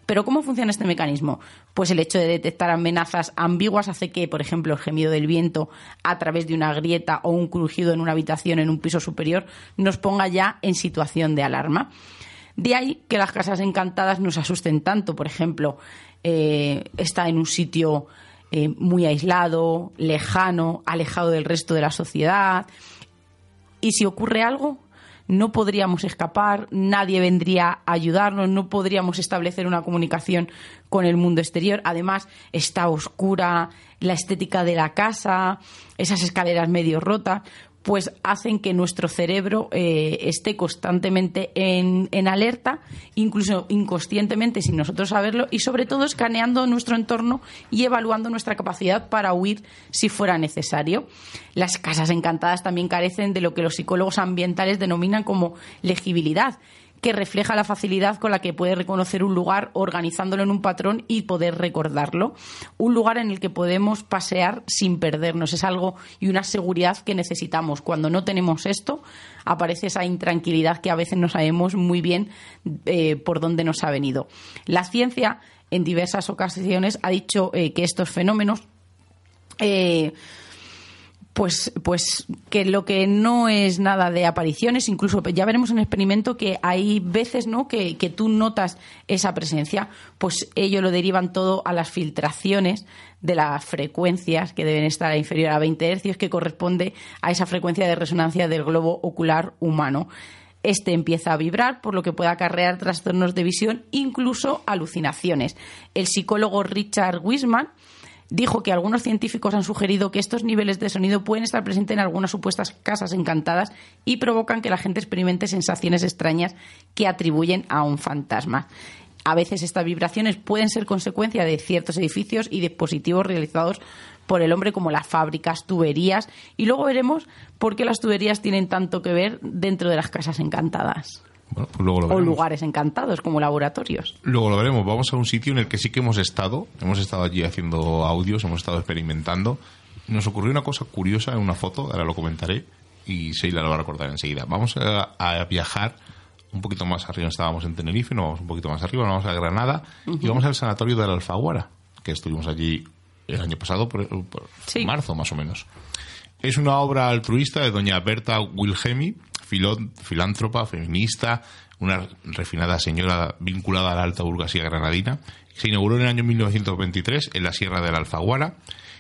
Pero ¿cómo funciona este mecanismo? Pues el hecho de detectar amenazas ambiguas hace que, por ejemplo, el gemido del viento a través de una grieta o un crujido en una habitación en un piso superior nos ponga ya en situación de alarma. De ahí que las casas encantadas nos asusten tanto. Por ejemplo, eh, está en un sitio eh, muy aislado, lejano, alejado del resto de la sociedad. Y si ocurre algo, no podríamos escapar, nadie vendría a ayudarnos, no podríamos establecer una comunicación con el mundo exterior. Además, está oscura la estética de la casa, esas escaleras medio rotas pues hacen que nuestro cerebro eh, esté constantemente en, en, alerta, incluso inconscientemente sin nosotros saberlo, y sobre todo escaneando nuestro entorno y evaluando nuestra capacidad para huir si fuera necesario. Las casas encantadas también carecen de lo que los psicólogos ambientales denominan como legibilidad, que refleja la facilidad con la que puede reconocer un lugar organizándolo en un patrón y poder recordarlo. Un lugar en el que podemos pasear sin perdernos. Es algo y una seguridad que necesitamos. Cuando no tenemos esto, aparece esa intranquilidad que a veces no sabemos muy bien eh, por dónde nos ha venido. La ciencia, en diversas ocasiones, ha dicho eh, que estos fenómenos eh, pues, pues que lo que no es nada de apariciones, incluso ya veremos en el experimento que hay veces ¿no? que, que tú notas esa presencia, pues ello lo derivan todo a las filtraciones de las frecuencias que deben estar inferior a 20 hercios, que corresponde a esa frecuencia de resonancia del globo ocular humano. Este empieza a vibrar, por lo que puede acarrear trastornos de visión, incluso alucinaciones. El psicólogo Richard Wiseman dijo que algunos científicos han sugerido que estos niveles de sonido pueden estar presentes en algunas supuestas casas encantadas y provocan que la gente experimente sensaciones extrañas que atribuyen a un fantasma. A veces estas vibraciones pueden ser consecuencia de ciertos edificios y dispositivos realizados por el hombre como las fábricas, tuberías y luego veremos por qué las tuberías tienen tanto que ver dentro de las casas encantadas. Pues o lugares encantados como laboratorios. Luego lo veremos. Vamos a un sitio en el que sí que hemos estado. Hemos estado allí haciendo audios, hemos estado experimentando. Nos ocurrió una cosa curiosa en una foto, ahora lo comentaré y Seila lo va a recordar enseguida. Vamos a, viajar un poquito más arriba. Estábamos en Tenerife, no vamos un poquito más arriba, vamos a Granada y vamos al sanatorio de la Alfaguara, que estuvimos allí el año pasado, por, marzo más o menos. Es una obra altruista de doña Berta Wilhelmi, filántropa, feminista, una refinada señora vinculada a la alta burguesía granadina. Se inauguró en el año 1923 en la Sierra de la Alfaguara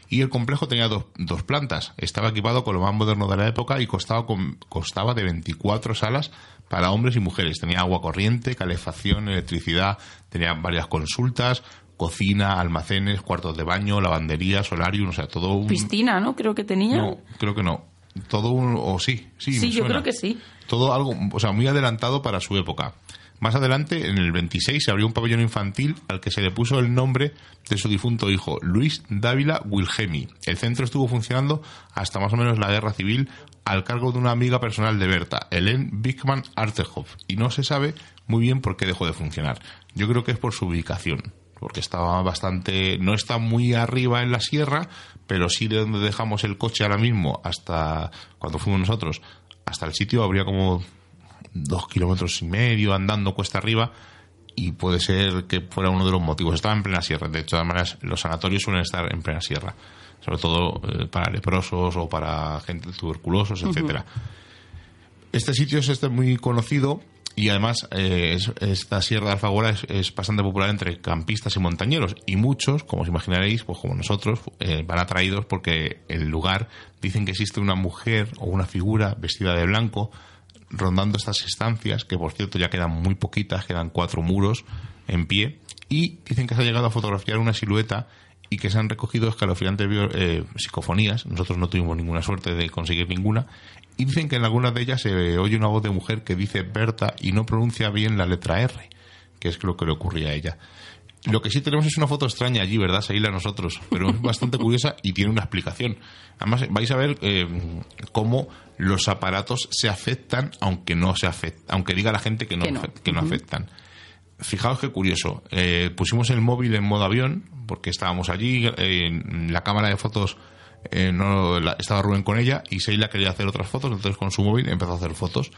y el complejo tenía dos, dos, plantas. Estaba equipado con lo más moderno de la época y costaba, costaba de 24 salas para hombres y mujeres. Tenía agua corriente, calefacción, electricidad, tenía varias consultas, cocina, almacenes, cuartos de baño, lavandería, solarium, o sea, todo un... Piscina, ¿no? Creo que tenía. No, creo que no todo un, o sí, sí, sí yo creo que sí. Todo algo, o sea, muy adelantado para su época. Más adelante, en el 26, se abrió un pabellón infantil al que se le puso el nombre de su difunto hijo, Luis Dávila Wilhelmi. El centro estuvo funcionando hasta más o menos la guerra civil al cargo de una amiga personal de Berta, Helen Bickman Artehoff, y no se sabe muy bien por qué dejó de funcionar. Yo creo que es por su ubicación, porque estaba bastante, no está muy arriba en la sierra, pero sí de donde dejamos el coche ahora mismo hasta cuando fuimos nosotros, hasta el sitio habría como dos kilómetros y medio andando cuesta arriba y puede ser que fuera uno de los motivos. Estaba en plena sierra, de todas maneras los sanatorios suelen estar en plena sierra, sobre todo eh, para leprosos o para gente tuberculosos, etcétera. Este sitio es este muy conocido y además eh, es- esta Sierra de Alfagora es, es bastante popular entre campistas y montañeros. Y muchos, como os imaginaréis, pues como nosotros, eh, van atraídos porque el lugar dicen que existe una mujer o una figura vestida de blanco rondando estas estancias, que por cierto ya quedan muy poquitas, quedan cuatro muros en pie, y dicen que se ha llegado a fotografiar una silueta y que se han recogido escalofriantes eh, psicofonías. Nosotros no tuvimos ninguna suerte de conseguir ninguna. Y dicen que en algunas de ellas se oye una voz de mujer que dice Berta y no pronuncia bien la letra R, que es lo que le ocurría a ella. Lo que sí tenemos es una foto extraña allí, ¿verdad? Seila, nosotros, pero es bastante curiosa y tiene una explicación. Además, vais a ver eh, cómo los aparatos se afectan, aunque no se afectan, aunque diga la gente que no, Que no. que no afectan. Fijaos qué curioso. Eh, pusimos el móvil en modo avión porque estábamos allí. eh, en la cámara de fotos eh, no la- estaba Rubén con ella y Seila quería hacer otras fotos, entonces con su móvil empezó a hacer fotos.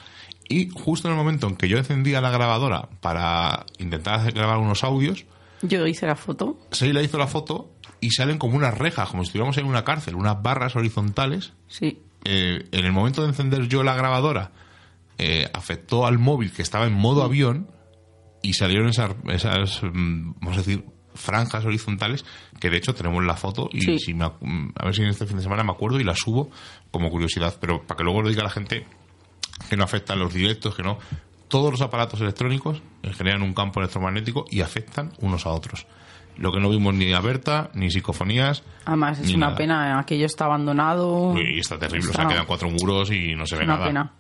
Y justo en el momento en que yo encendía la grabadora para intentar hacer- grabar unos audios, Yo hice la foto. Seila hizo la foto y salen como unas rejas, como si estuviéramos en una cárcel, unas barras horizontales Sí. eh, en el momento de encender yo la grabadora, eh, afectó al móvil que estaba en modo avión y salieron esas, esas mm, vamos a decir, franjas horizontales que de hecho tenemos la foto y Sí. si me a ver si en este fin de semana me acuerdo y la subo como curiosidad, pero para que luego lo diga la gente que no afectan los directos, que no. Todos los aparatos electrónicos generan un campo electromagnético y afectan unos a otros. Lo que no vimos ni a Berta, ni psicofonías. Además, es una nada. pena. Aquello está abandonado. Y está terrible, o Está- sea, quedan cuatro muros y no se ve una nada. pena.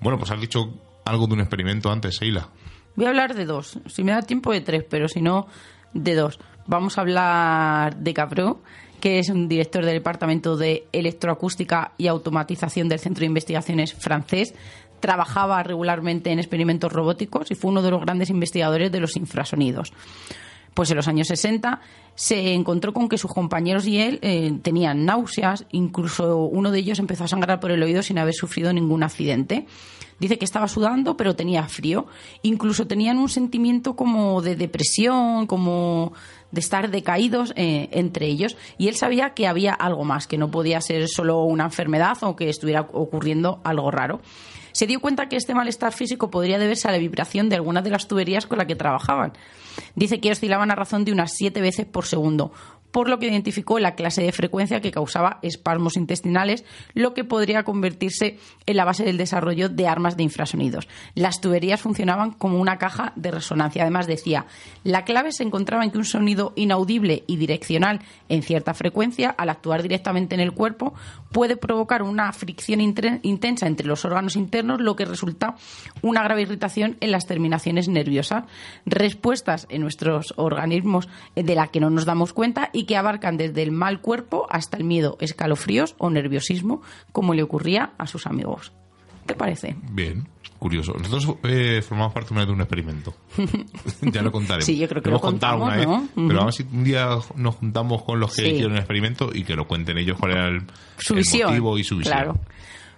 Bueno, pues has dicho algo de un experimento antes, Seila. Voy a hablar de dos. Si me da tiempo, de tres, pero si no, de dos. Vamos a hablar de Capró, que es un director del Departamento de Electroacústica y Automatización del Centro de Investigaciones francés. Trabajaba regularmente en experimentos robóticos y fue uno de los grandes investigadores de los infrasonidos. Pues en los años 60 se encontró con que sus compañeros y él eh, tenían náuseas, incluso uno de ellos empezó a sangrar por el oído sin haber sufrido ningún accidente. Dice que estaba sudando, pero tenía frío. Incluso tenían un sentimiento como de depresión, como de estar decaídos eh, entre ellos. Y él sabía que había algo más, que no podía ser solo una enfermedad o que estuviera ocurriendo algo raro. Se dio cuenta que este malestar físico podría deberse a la vibración de algunas de las tuberías con las que trabajaban. Dice que oscilaban a razón de unas siete veces por segundo, por lo que identificó la clase de frecuencia que causaba espasmos intestinales, lo que podría convertirse en la base del desarrollo de armas de infrasonidos. Las tuberías funcionaban como una caja de resonancia. Además decía, la clave se encontraba en que un sonido inaudible y direccional en cierta frecuencia, al actuar directamente en el cuerpo, puede provocar una fricción intensa entre los órganos internos, lo que resulta una grave irritación en las terminaciones nerviosas. Respuestas en nuestros organismos de la que no nos damos cuenta y que abarcan desde el mal cuerpo hasta el miedo, escalofríos o nerviosismo, como le ocurría a sus amigos. ¿Te parece? Bien, curioso. Nosotros eh, formamos parte de un experimento. ya lo contaremos. Sí, yo creo que lo contado contamos, una ¿no? vez, Ujú. pero vamos si un día nos juntamos con los que Sí. hicieron el experimento y que lo cuenten ellos cuál era el, su el visión. motivo y su visión. Claro.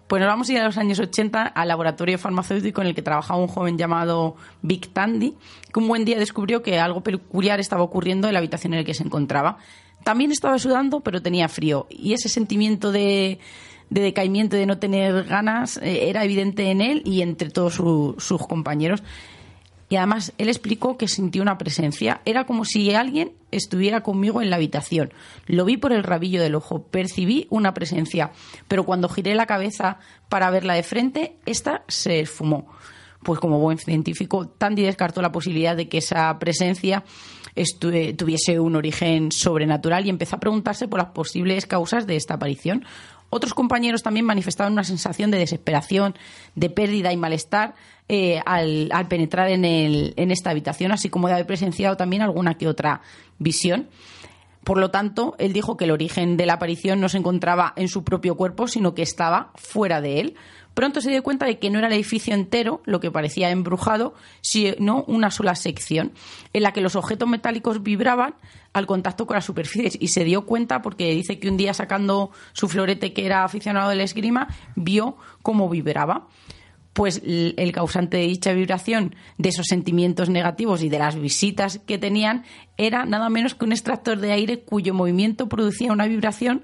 Pues nos vamos a ir a los años 80 al laboratorio farmacéutico en el que trabajaba un joven llamado Vic Tandy, que un buen día descubrió que algo peculiar estaba ocurriendo en la habitación en la que se encontraba. También estaba sudando, pero tenía frío. Y ese sentimiento de, de decaimiento, de no tener ganas, eh, era evidente en él y entre todos su- sus compañeros. Y además él explicó que sintió una presencia. Era como si alguien estuviera conmigo en la habitación. Lo vi por el rabillo del ojo, percibí una presencia, pero cuando giré la cabeza para verla de frente, esta se esfumó. Pues como buen científico, Tandy descartó la posibilidad de que esa presencia tuviese un origen sobrenatural y empezó a preguntarse por las posibles causas de esta aparición. Otros compañeros también manifestaban una sensación de desesperación, de pérdida y malestar eh, al, penetrar en esta habitación, así como de haber presenciado también alguna que otra visión. Por lo tanto, él dijo que el origen de la aparición no se encontraba en su propio cuerpo, sino que estaba fuera de él. Pronto se dio cuenta de que no era el edificio entero lo que parecía embrujado, sino una sola sección, en la que los objetos metálicos vibraban al contacto con las superficies. Y se dio cuenta porque dice que un día sacando su florete, que era aficionado del esgrima, vio cómo vibraba pues el causante de dicha vibración, de esos sentimientos negativos y de las visitas que tenían, era nada menos que un extractor de aire cuyo movimiento producía una vibración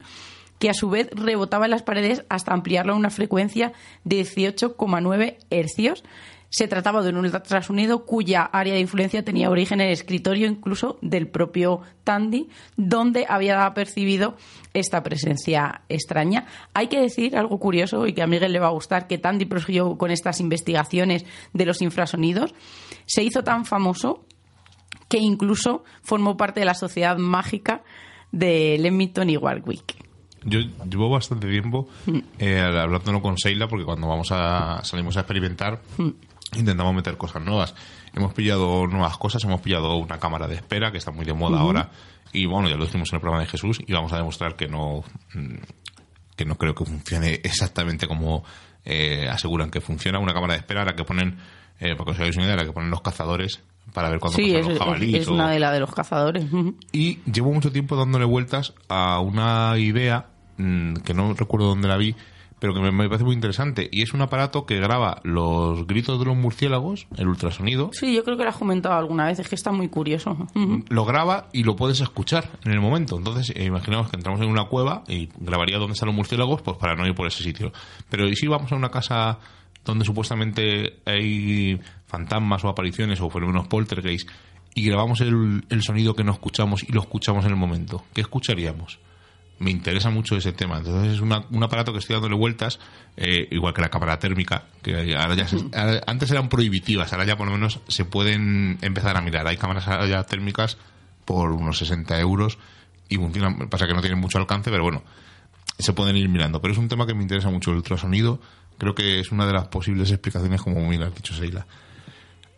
que a su vez rebotaba en las paredes hasta ampliarlo a una frecuencia de 18,9 hercios. Se trataba de un ultrasonido cuya área de influencia tenía origen en el escritorio incluso del propio Tandy, donde había percibido esta presencia extraña. Hay que decir algo curioso y que a Miguel le va a gustar, que Tandy prosiguió con estas investigaciones de los infrasonidos. Se hizo tan famoso que incluso formó parte de la sociedad mágica de Leamington y Warwick. Yo llevo bastante tiempo eh, hablándolo con Seila porque cuando vamos a salimos a experimentar intentamos meter cosas nuevas. Hemos pillado nuevas cosas, hemos pillado una cámara de espera que está muy de moda ahora y bueno, ya lo dijimos en el programa de Jesús y vamos a demostrar que no mm, que no creo que funcione exactamente como eh, aseguran que funciona una cámara de espera a la que ponen eh, porque os hagáis una idea, la que ponen los cazadores para ver cuándo Sí, es, los es- jabalíes es o- una de las de los cazadores. Y llevo mucho tiempo dándole vueltas a una idea mm, que no recuerdo dónde la vi, pero que me, me parece muy interesante. Y es un aparato que graba los gritos de los murciélagos, el ultrasonido, Sí, yo creo que lo has comentado alguna vez, es que está muy curioso. Ujú. lo graba y lo puedes escuchar en el momento. Entonces, eh, imaginamos que entramos en una cueva y grabaría dónde están los murciélagos, pues para no ir por ese sitio. Pero ¿y si vamos a una casa donde supuestamente hay fantasmas o apariciones o fenómenos poltergeist y grabamos el, el sonido que no escuchamos y lo escuchamos en el momento? ¿Qué escucharíamos? Me interesa mucho ese tema. Entonces es una- un aparato que estoy dándole vueltas, eh, igual que la cámara térmica, que ahora ya se- ahora- antes eran prohibitivas, ahora ya por lo menos se pueden empezar a mirar. Hay cámaras ahora ya térmicas por unos 60 euros y funcionan, pasa que no tienen mucho alcance, pero bueno, se pueden ir mirando. Pero es un tema que me interesa mucho, el ultrasonido. Creo que es una de las posibles explicaciones, como muy bien has dicho, Seila.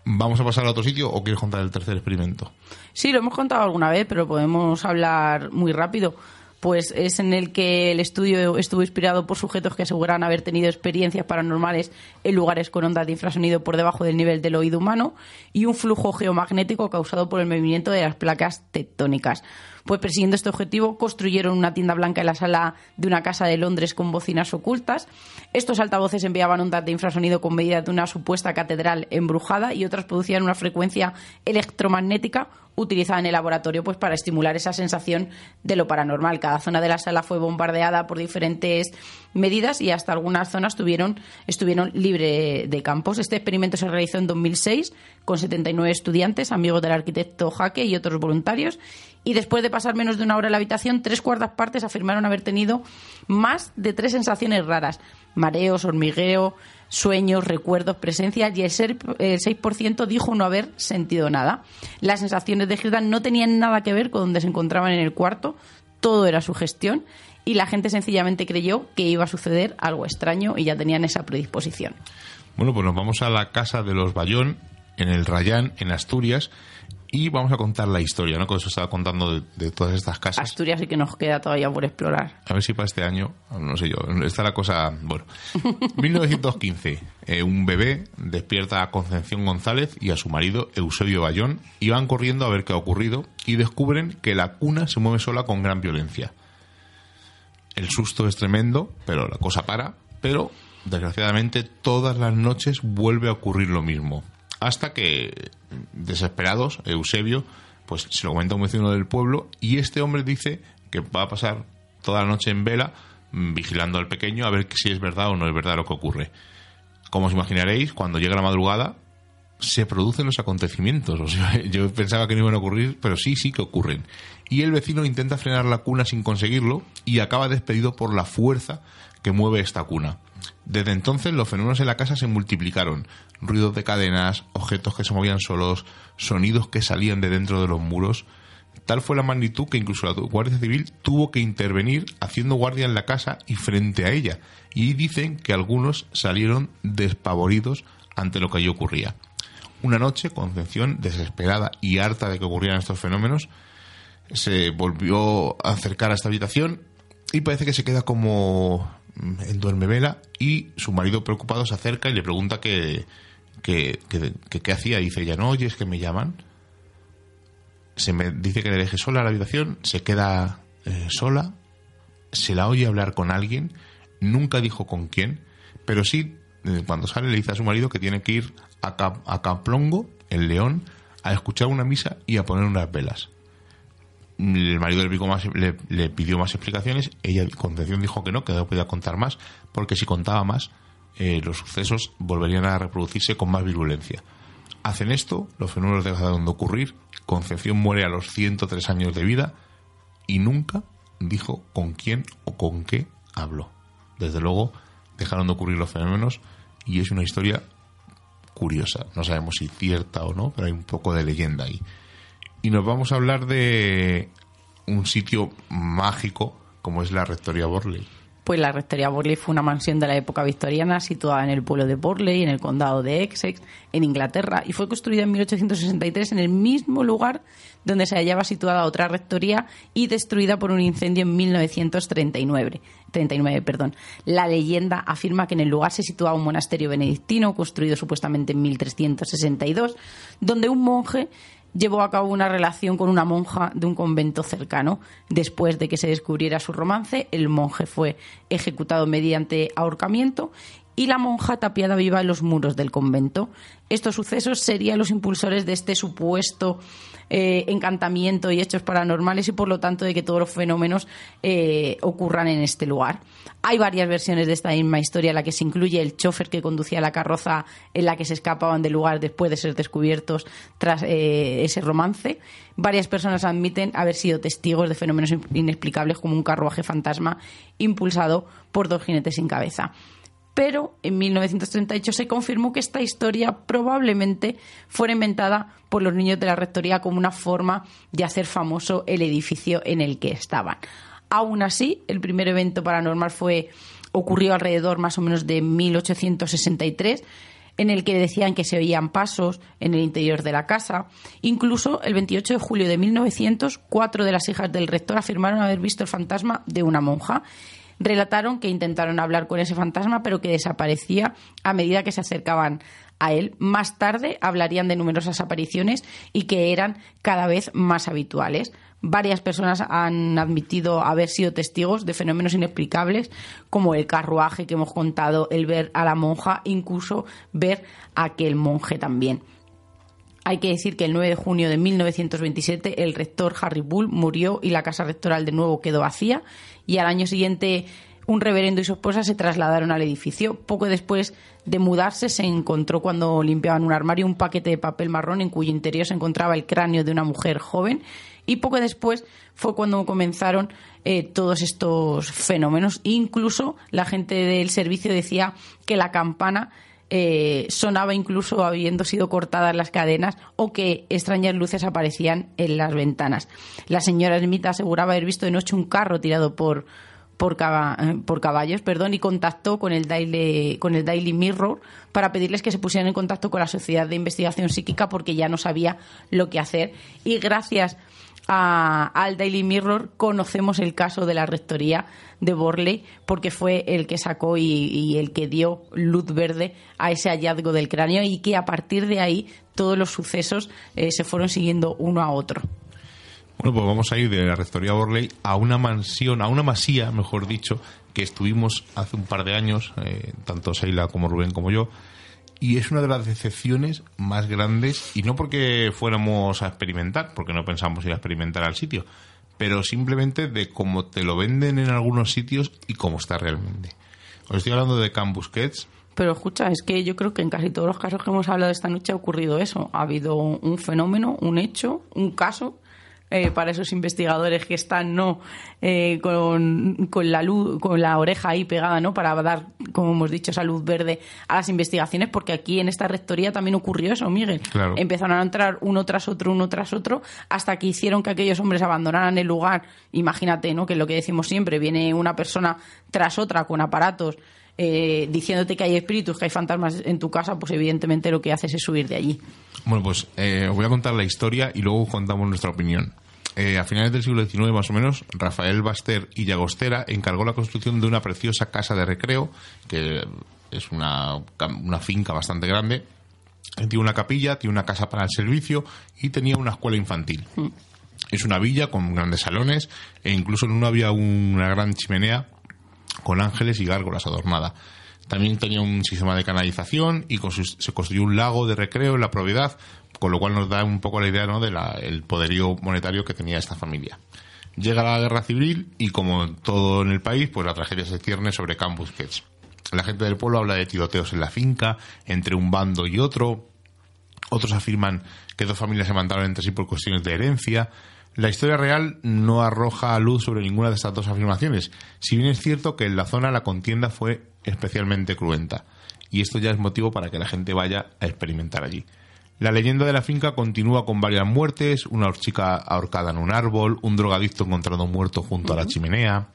¿Vamos a pasar a otro sitio o quieres contar el tercer experimento? Sí, lo hemos contado alguna vez, pero podemos hablar muy rápido. Pues es en el que el estudio estuvo inspirado por sujetos que aseguran haber tenido experiencias paranormales en lugares con ondas de infrasonido por debajo del nivel del oído humano y un flujo geomagnético causado por el movimiento de las placas tectónicas. Pues persiguiendo este objetivo, construyeron una tienda blanca en la sala de una casa de Londres con bocinas ocultas. Estos altavoces enviaban ondas de infrasonido con medida de una supuesta catedral embrujada y otras producían una frecuencia electromagnética utilizada en el laboratorio pues para estimular esa sensación de lo paranormal. Cada zona de la sala fue bombardeada por diferentes medidas y hasta algunas zonas tuvieron, estuvieron libre de campos. Este experimento se realizó en 2006 con 79 estudiantes, amigos del arquitecto Jaque y otros voluntarios. Y después de pasar menos de una hora en la habitación, tres cuartas partes afirmaron haber tenido más de tres sensaciones raras: mareos, hormigueo, sueños, recuerdos, presencias, y el, ser- el 6% dijo no haber sentido nada. Las sensaciones descritas no tenían nada que ver con donde se encontraban en el cuarto, todo era su gestión, y la gente sencillamente creyó que iba a suceder algo extraño y ya tenían esa predisposición. Bueno, pues nos vamos a la casa de los Bayón, en el Rayán, en Asturias, y vamos a contar la historia, ¿no? Que os estaba contando de, de todas estas casas. Asturias sí que nos queda todavía por explorar. A ver si para este año, no sé yo, está la cosa. Bueno, 1915, eh, un bebé despierta a Concepción González y a su marido Eusebio Bayón y van corriendo a ver qué ha ocurrido y descubren que la cuna se mueve sola con gran violencia. El susto es tremendo, pero la cosa para. Pero, desgraciadamente, todas las noches vuelve a ocurrir lo mismo. Hasta que, desesperados, Eusebio, pues se lo comenta a un vecino del pueblo y este hombre dice que va a pasar toda la noche en vela mm, vigilando al pequeño a ver si es verdad o no es verdad lo que ocurre. Como os imaginaréis, cuando llega la madrugada se producen los acontecimientos. O sea, yo pensaba que no iban a ocurrir, pero sí, sí que ocurren. Y el vecino intenta frenar la cuna sin conseguirlo y acaba despedido por la fuerza que mueve esta cuna. Desde entonces los fenómenos en la casa se multiplicaron. Ruidos de cadenas, objetos que se movían solos, sonidos que salían de dentro de los muros. Tal fue la magnitud que incluso la Guardia Civil tuvo que intervenir haciendo guardia en la casa y frente a ella. Y dicen que algunos salieron despavoridos ante lo que allí ocurría. Una noche, Concepción, desesperada y harta de que ocurrieran estos fenómenos, se volvió a acercar a esta habitación y parece que se queda como en duermevela y su marido preocupado se acerca y le pregunta que que, que- qué hacía. Dice ella no oyes que me llaman se me dice que le deje sola la habitación se queda eh, sola se la oye hablar con alguien nunca dijo con quién pero sí eh, cuando sale le dice a su marido que tiene que ir a, a Caplongo el León a escuchar una misa y a poner unas velas El marido le, más, le, pidió más explicaciones. Ella, Concepción, dijo que no, que no podía contar más, porque si contaba más, eh, los sucesos volverían a reproducirse con más virulencia. Hacen esto, los fenómenos dejan de ocurrir, Concepción muere a los 103 años de vida y nunca dijo con quién o con qué habló. Desde luego, dejaron de ocurrir los fenómenos y es una historia curiosa. No sabemos si cierta o no, pero hay un poco de leyenda ahí. Y nos vamos a hablar de un sitio mágico como es la Rectoría Borley pues la Rectoría Borley fue una mansión de la época victoriana situada en el pueblo de Borley, en el condado de Essex, en Inglaterra, y fue construida en 1863 en el mismo lugar donde se hallaba situada otra rectoría y destruida por un incendio en 1939. 39, perdón. La leyenda afirma que en el lugar se situaba un monasterio benedictino construido supuestamente en 1362, donde un monje llevó a cabo una relación con una monja de un convento cercano. Después de que se descubriera su romance, el monje fue ejecutado mediante ahorcamiento y la monja tapiada viva en los muros del convento. Estos sucesos serían los impulsores de este supuesto eh, encantamiento y hechos paranormales y por lo tanto de que todos los fenómenos eh, ocurran en este lugar. Hay varias versiones de esta misma historia la que se incluye el chofer que conducía la carroza en la que se escapaban del lugar después de ser descubiertos tras eh, ese romance. Varias personas admiten haber sido testigos de fenómenos inexplicables como un carruaje fantasma impulsado por dos jinetes sin cabeza pero en 1938 se confirmó que esta historia probablemente fuera inventada por los niños de la rectoría como una forma de hacer famoso el edificio en el que estaban. Aún así, el primer evento paranormal fue ocurrió alrededor más o menos de 1863 en el que decían que se oían pasos en el interior de la casa. Incluso el 28 de julio de 1900, cuatro de las hijas del rector afirmaron haber visto el fantasma de una monja relataron que intentaron hablar con ese fantasma, pero que desaparecía a medida que se acercaban a él. Más tarde hablarían de numerosas apariciones y que eran cada vez más habituales. Varias personas han admitido haber sido testigos de fenómenos inexplicables, como el carruaje que hemos contado, el ver a la monja, incluso ver a aquel monje también. Hay que decir que el 9 de junio de 1927 el rector Harry Bull murió y la casa rectoral de nuevo quedó vacía y al año siguiente un reverendo y su esposa se trasladaron al edificio. Poco después de mudarse se encontró cuando limpiaban un armario un paquete de papel marrón en cuyo interior se encontraba el cráneo de una mujer joven y poco después fue cuando comenzaron eh, todos estos fenómenos. Incluso la gente del servicio decía que la campana eh, sonaba incluso habiendo sido cortadas las cadenas o que extrañas luces aparecían en las ventanas. La señora Smith aseguraba haber visto de noche un carro tirado por, por, eh, por, caballos perdón, y contactó con el, Daily, con el Daily Mirror para pedirles que se pusieran en contacto con la Sociedad de Investigación Psíquica porque ya no sabía lo que hacer. Y gracias al Daily Mirror conocemos el caso de la rectoría de Borley porque fue el que sacó y, el que dio luz verde a ese hallazgo del cráneo y que a partir de ahí todos los sucesos eh, se fueron siguiendo uno a otro. Bueno, pues vamos a ir de la rectoría Borley a una mansión, a una masía, mejor dicho, que estuvimos hace un par de años, eh, tanto Seila como Rubén como yo, y es una de las decepciones más grandes, y no porque fuéramos a experimentar, porque no pensamos ir a experimentar al sitio, pero simplemente de cómo te lo venden en algunos sitios y cómo está realmente. Os estoy hablando de Can Busquets. Pero escucha, es que yo creo que en casi todos los casos que hemos hablado esta noche ha ocurrido eso. Ha habido un fenómeno, un hecho, un caso eh, para esos investigadores que están no eh, con, con, la luz, con la oreja ahí pegada, ¿no? Para dar, como hemos dicho, esa luz verde a las investigaciones, porque aquí en esta rectoría también ocurrió eso, Miguel. Empezaron a entrar uno tras otro, uno tras otro, hasta que hicieron que aquellos hombres abandonaran el lugar. Imagínate, ¿no? Que es lo que decimos siempre, viene una persona tras otra con aparatos eh, diciéndote que hay espíritus, que hay fantasmas en tu casa, pues evidentemente lo que haces es subir de allí. Bueno, pues eh, os voy a contar la historia y luego contamos nuestra opinión. Eh, a finales del siglo XIX más o menos, Rafael Baster y Llagostera encargó la construcción de una preciosa casa de recreo, que es una, una finca bastante grande. Tiene una capilla, tiene una casa para el servicio y tenía una escuela infantil. Mm. Es una villa con grandes salones e incluso en uno había una gran chimenea con ángeles y gárgolas adornada. También tenía un sistema de canalización y se construyó un lago de recreo en la propiedad con lo cual nos da un poco la idea ¿no? del poderío monetario que tenía esta familia. Llega la guerra civil y como todo en el país, pues la tragedia se cierne sobre Camp Busquets. La gente del pueblo habla de tiroteos en la finca, entre un bando y otro. Otros afirman que dos familias se mataron entre sí por cuestiones de herencia. La historia real no arroja luz sobre ninguna de estas dos afirmaciones, si bien es cierto que en la zona la contienda fue especialmente cruenta, y esto ya es motivo para que la gente vaya a experimentar allí. La leyenda de la finca continúa con varias muertes, una chica ahorcada en un árbol, un drogadicto encontrado muerto junto a la chimenea.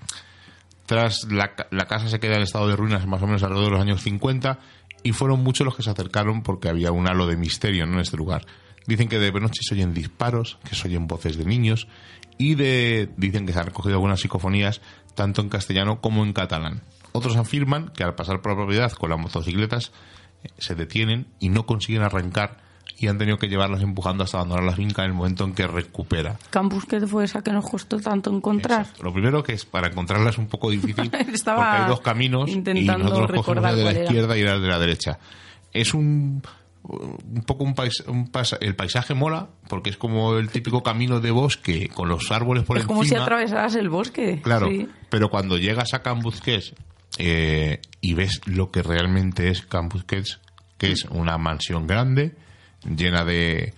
Tras la, casa se queda en estado de ruinas más o menos alrededor de los años 50 y fueron muchos los que se acercaron porque había un halo de misterio en este lugar. Dicen que de noche se oyen disparos, que se oyen voces de niños y de, dicen que se han recogido algunas psicofonías tanto en castellano como en catalán. Otros afirman que al pasar por la propiedad con las motocicletas eh, se detienen y no consiguen arrancar y han tenido que llevarlas empujando hasta abandonar la finca en el momento en que recupera. Campus que fue esa que nos costó tanto encontrar. Lo primero que es para encontrarla es un poco difícil porque hay dos caminos y nosotros cogemos de la izquierda y el de la derecha. Es un un poco un, pais, un el paisaje mola porque es como el típico camino de bosque con los árboles por encima. Es como si atravesaras el bosque. Claro, pero cuando llegas a Cambusquets eh, y ves lo que realmente es Cambusquets, que es una mansión grande llena de,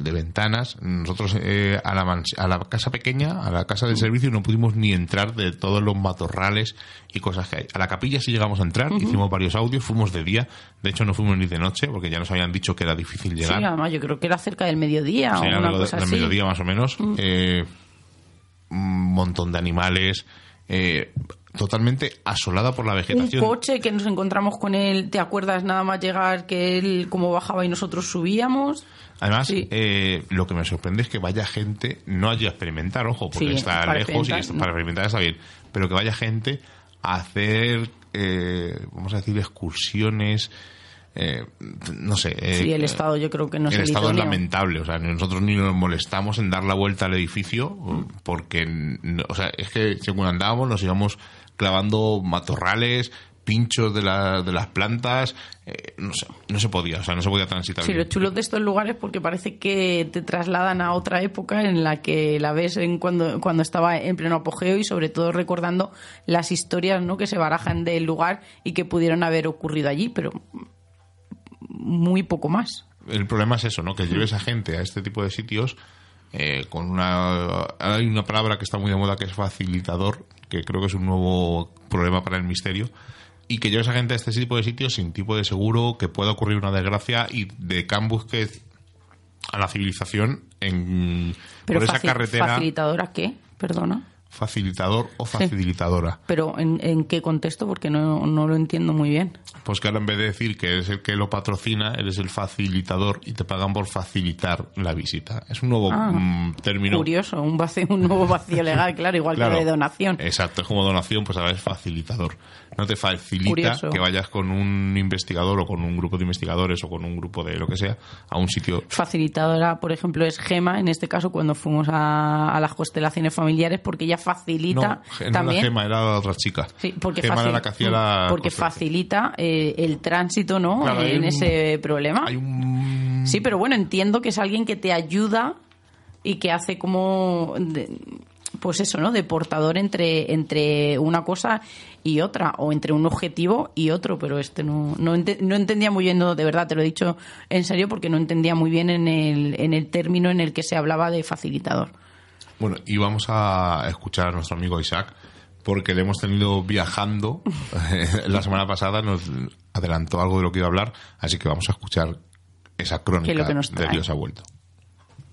de ventanas. Nosotros eh, a, la a la casa pequeña, a la casa del servicio, no pudimos ni entrar de todos los matorrales y cosas que hay. A la capilla sí llegamos a entrar, hicimos varios audios, fuimos de día, de hecho no fuimos ni de noche porque ya nos habían dicho que era difícil llegar. Sí, además yo creo que era cerca del mediodía o una cosa del mediodía más o menos. Eh, un montón de animales. Eh, totalmente asolada por la vegetación. Un coche que nos encontramos con él, ¿te acuerdas nada más llegar que él como bajaba y nosotros subíamos? Además, eh, lo que me sorprende es que vaya gente, no allí a experimentar, ojo, porque está lejos y para experimentar está bien, pero que vaya gente a hacer, eh, vamos a decir, excursiones, eh, no sé. sí, el estado yo creo que no El estado es lamentable, o sea, nosotros ni nos molestamos en dar la vuelta al edificio, porque, o sea, es que según andábamos nos íbamos clavando matorrales, pinchos de, de las plantas, eh, no, no se podía, o sea, no se podía transitar. Sí, lo chulo de estos lugares porque parece que te trasladan a otra época en la que la ves en cuando, cuando estaba en pleno apogeo y sobre todo recordando las historias ¿no? que se barajan del lugar y que pudieron haber ocurrido allí, pero muy poco más. El problema es eso, ¿no? Que lleves a gente a este tipo de sitios eh, con una... Hay una palabra que está muy de moda que es facilitador, que creo que es un nuevo problema para el misterio, y que lleves a gente a este tipo de sitios sin tipo de seguro, que pueda ocurrir una desgracia y de que a la civilización en por esa carretera. ¿Facilitadora qué? Perdona facilitador o facilitadora. Pero ¿en, ¿en, qué contexto? Porque no, no, lo entiendo muy bien. Pues que ahora en vez de decir que eres el que lo patrocina, eres el facilitador y te pagan por facilitar la visita. Es un nuevo ah, mm, término. Curioso, un, vacío, un nuevo vacío legal, claro, igual que de donación. Exacto, es como donación, pues ahora es facilitador. No te facilita que vayas con un investigador o con un grupo de investigadores o con un grupo de lo que sea a un sitio. Facilitadora, por ejemplo, es Gema, en este caso cuando fuimos a, a las constelaciones familiares, porque ella facilita no, también. Era Gema, era otra chica. Sí, porque, porque facilita eh, el tránsito, ¿no? en ese problema. Sí, pero bueno, entiendo que es alguien que te ayuda y que hace como pues eso, ¿no? De portador entre, entre una cosa y otra, o entre un objetivo y otro, pero este no, no, no entendía muy bien, de verdad, te lo he dicho en serio, porque no entendía muy bien en el, en el término en el que se hablaba de facilitador. Bueno, y vamos a escuchar a nuestro amigo Isaac, porque le hemos tenido viajando. la semana pasada nos adelantó algo de lo que iba a hablar, así que vamos a escuchar esa crónica de Dios ha vuelto.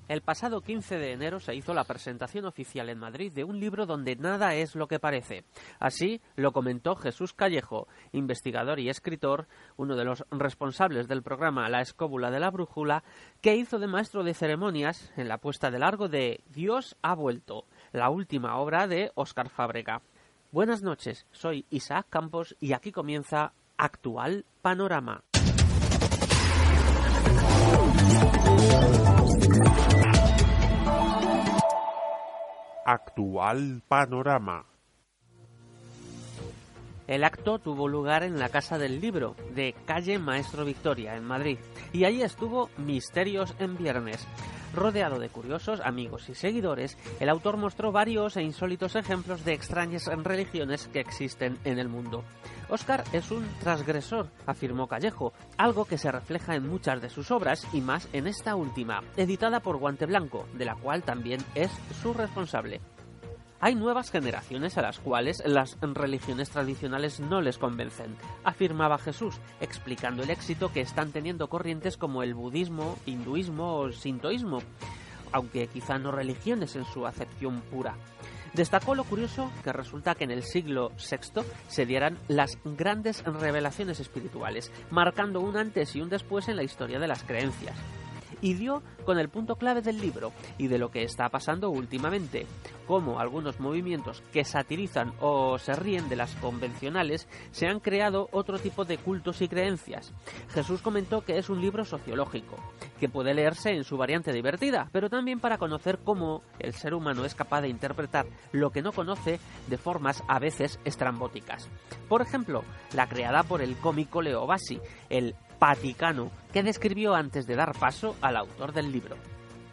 El pasado 15 de enero se hizo la presentación oficial en Madrid de un libro donde nada es lo que parece. Así lo comentó Jesús Callejo, investigador y escritor, uno de los responsables del programa La Escóbula de la Brújula, que hizo de maestro de ceremonias en la puesta de largo de Dios ha vuelto, la última obra de Óscar Fábrega. Buenas noches, soy Isaac Campos y aquí comienza Actual Panorama. Actual Panorama. El acto tuvo lugar en la Casa del Libro, de calle Maestro Victoria, en Madrid, y allí estuvo Misterios en Viernes. Rodeado de curiosos, amigos y seguidores, el autor mostró varios e insólitos ejemplos de extrañas religiones que existen en el mundo. Oscar es un transgresor, afirmó Callejo, algo que se refleja en muchas de sus obras y más en esta última, editada por Guante Blanco, de la cual también es su responsable. Hay nuevas generaciones a las cuales las religiones tradicionales no les convencen, afirmaba Jesús, explicando el éxito que están teniendo corrientes como el budismo, hinduismo o sintoísmo, aunque quizá no religiones en su acepción pura. Destacó lo curioso que resulta que en el siglo VI se dieran las grandes revelaciones espirituales, marcando un antes y un después en la historia de las creencias y dio con el punto clave del libro y de lo que está pasando últimamente, como algunos movimientos que satirizan o se ríen de las convencionales se han creado otro tipo de cultos y creencias. Jesús comentó que es un libro sociológico, que puede leerse en su variante divertida, pero también para conocer cómo el ser humano es capaz de interpretar lo que no conoce de formas a veces estrambóticas. Por ejemplo, la creada por el cómico Leo Bassi, el Vaticano, que describió antes de dar paso al autor del libro.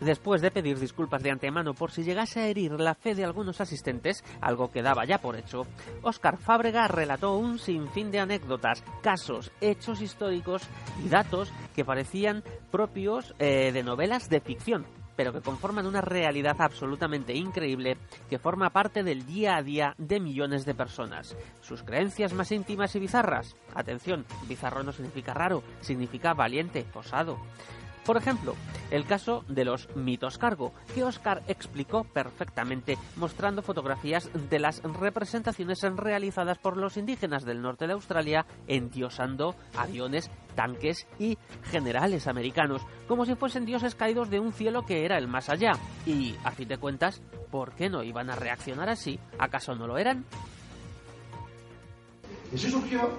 Después de pedir disculpas de antemano por si llegase a herir la fe de algunos asistentes, algo que daba ya por hecho, Óscar Fábrega relató un sinfín de anécdotas, casos, hechos históricos y datos que parecían propios eh, de novelas de ficción, pero que conforman una realidad absolutamente increíble que forma parte del día a día de millones de personas. Sus creencias más íntimas y bizarras. Atención, bizarro no significa raro, significa valiente, osado. Por ejemplo, el caso de los mitos cargo, que Oscar explicó perfectamente mostrando fotografías de las representaciones realizadas por los indígenas del norte de Australia endiosando aviones, tanques y generales americanos, como si fuesen dioses caídos de un cielo que era el más allá. Y, a fin de cuentas, ¿por qué no iban a reaccionar así? ¿Acaso no lo eran? Eso surgió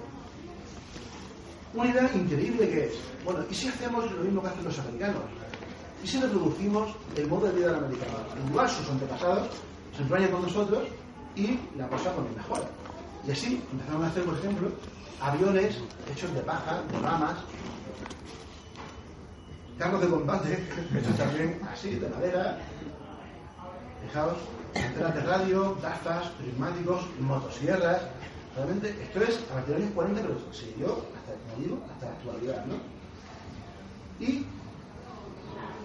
una idea increíble que es, bueno, ¿y si hacemos lo mismo que hacen los americanos? ¿Y si reproducimos el modo de vida del americano? Igual sus antepasados se empeñan con nosotros y la cosa pone mejor. Y así empezaron a hacer, por ejemplo, aviones hechos de paja, de ramas, carros de combate, hechos también así, de madera, fijaos, antenas de radio, gafas, prismáticos, motosierras, Realmente, esto es a partir de los años 40, pero siguió hasta, la actualidad, ¿no? Y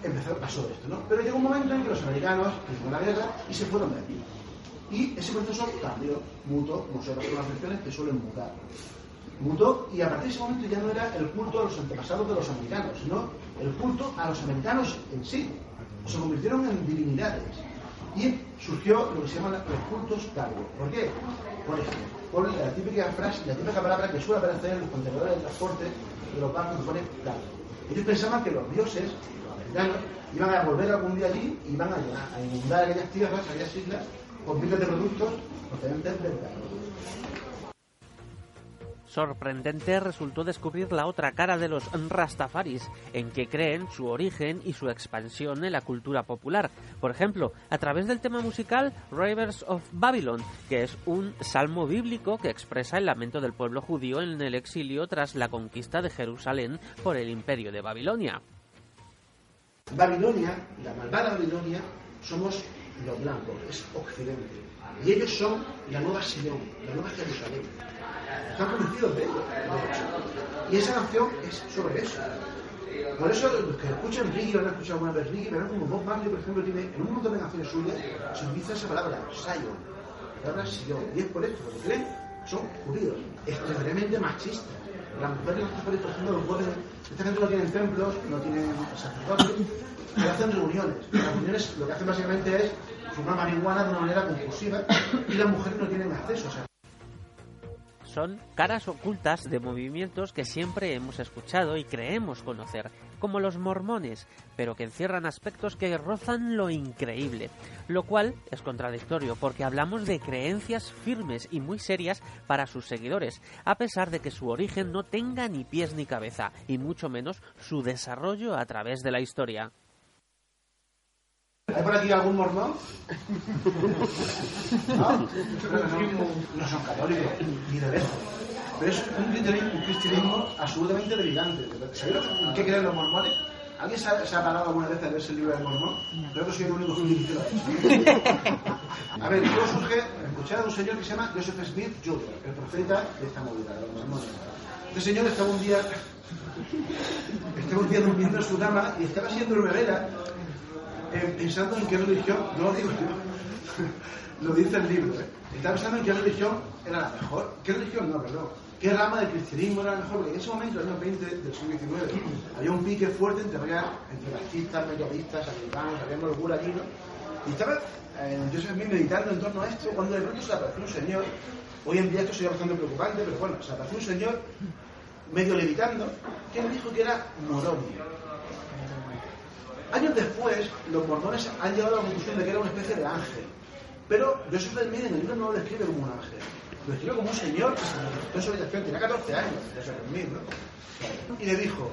empezó, pasó esto, ¿no? Pero llegó un momento en que los americanos hicieron la guerra y se fueron de aquí. Y ese proceso cambió, mutó, como se las regiones que suelen mutar. Mutó y a partir de ese momento ya no era el culto a los antepasados de los americanos, sino el culto a los americanos en sí. Se convirtieron en divinidades. Y surgió lo que se llaman los cultos cargo. ¿Por qué? Por ejemplo, con la típica frase, la típica palabra que suele aparecer en los contenedores de transporte de los barcos que pone claro. Ellos pensaban que los dioses, los americanos, iban a volver algún día allí y iban a, a inundar aquellas tierras, aquellas islas, con miles de productos procedentes del carro. Sorprendente resultó descubrir la otra cara de los Rastafaris, en que creen su origen y su expansión en la cultura popular. Por ejemplo, a través del tema musical Rivers of Babylon, que es un salmo bíblico que expresa el lamento del pueblo judío en el exilio tras la conquista de Jerusalén por el imperio de Babilonia. Babilonia, la malvada Babilonia, somos los blancos, es Occidente. Y ellos son la nueva Sion, la nueva Jerusalén están convencidos de ello, Y esa canción es sobre eso. Por eso los que escuchan Ricky, van a escuchado alguna vez Ricky, verán como Bob Marley, por ejemplo, tiene en un montón de canciones suyas, se utiliza esa palabra, Sion, la palabra Sion. Y es por esto, porque creen, son judíos, extremadamente machistas. Las mujeres por ejemplo, los pueden, esta gente no tienen templos, no tienen sacerdotes, pero hacen reuniones. Las reuniones lo que hacen básicamente es fumar marihuana de una manera compulsiva y las mujeres no tienen acceso. Son caras ocultas de movimientos que siempre hemos escuchado y creemos conocer, como los mormones, pero que encierran aspectos que rozan lo increíble, lo cual es contradictorio porque hablamos de creencias firmes y muy serias para sus seguidores, a pesar de que su origen no tenga ni pies ni cabeza, y mucho menos su desarrollo a través de la historia. ¿Hay por aquí algún mormón? ¿No? No son católicos, ni de lejos. Pero es un cristianismo, un cristianismo absolutamente delirante. ¿Sabéis en qué creen los mormones? ¿Alguien se ha, se ha parado alguna vez a leerse el libro del mormón? Creo que soy el único que lo dirigido a ver, todo surge, escuchar a un señor que se llama Joseph Smith Jr., el profeta de esta movida, de los mormones. Este señor estaba un día, estaba un día durmiendo en su cama y estaba haciendo una vela eh, pensando en qué religión, no lo digo yo, lo dice el libro, ¿eh? estaba pensando en qué religión era la mejor, qué religión no, perdón, qué rama del cristianismo era la mejor, porque en ese momento, en los años 20 del siglo XIX, había un pique fuerte entre, entre baptistas, metodistas, americanos, había una locura allí, ¿no? Y estaba eh, Joseph Smith meditando en torno a esto, cuando de pronto se apareció un señor, hoy en día esto sería bastante preocupante, pero bueno, se apareció un señor medio levitando, que le dijo que era moronio. Años después, los mormones han llegado a la conclusión de que era una especie de ángel. Pero Joseph Smith en el libro no lo describe como un ángel. Lo describe como un señor que se manifestó en. Tenía 14 años, Joseph Smith, ¿no? Y le dijo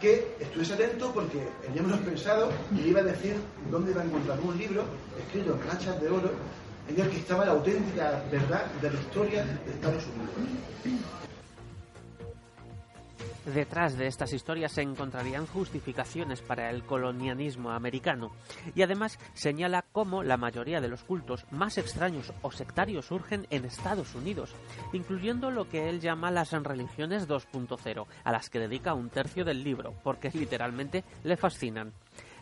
que estuviese atento porque el menos pensado le iba a decir dónde iba a encontrar un libro escrito en planchas de oro en el que estaba la auténtica verdad de la historia de Estados Unidos. Detrás de estas historias se encontrarían justificaciones para el colonialismo americano y además señala cómo la mayoría de los cultos más extraños o sectarios surgen en Estados Unidos, incluyendo lo que él llama las religiones 2.0, a las que dedica un tercio del libro, porque literalmente le fascinan.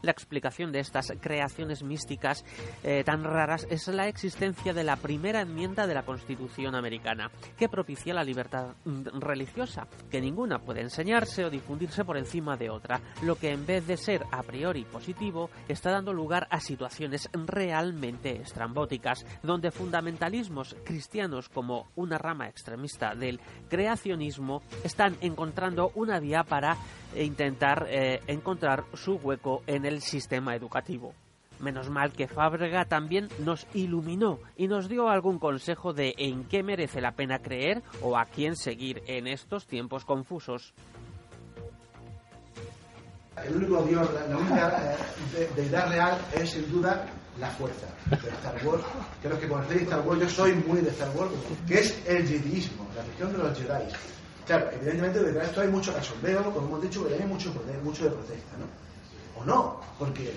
La explicación de estas creaciones místicas eh, tan raras es la existencia de la primera enmienda de la Constitución americana, que propicia la libertad mm, religiosa, que ninguna puede enseñarse o difundirse por encima de otra, lo que en vez de ser a priori positivo, está dando lugar a situaciones realmente estrambóticas, donde fundamentalismos cristianos como una rama extremista del creacionismo están encontrando una vía para intentar eh, encontrar su hueco en el sistema educativo. Menos mal que Fábrega también nos iluminó y nos dio algún consejo de en qué merece la pena creer o a quién seguir en estos tiempos confusos. El único Dios, la, única eh, de- deidad real es sin duda la fuerza de Star Wars. Creo que conocéis Star Wars, yo soy muy de Star Wars, que es el jediismo, la religión de los Jedi. Claro, evidentemente detrás de esto hay mucho cachondeo, como hemos dicho, que hay mucho poder, mucho de protesta, ¿no? O no, porque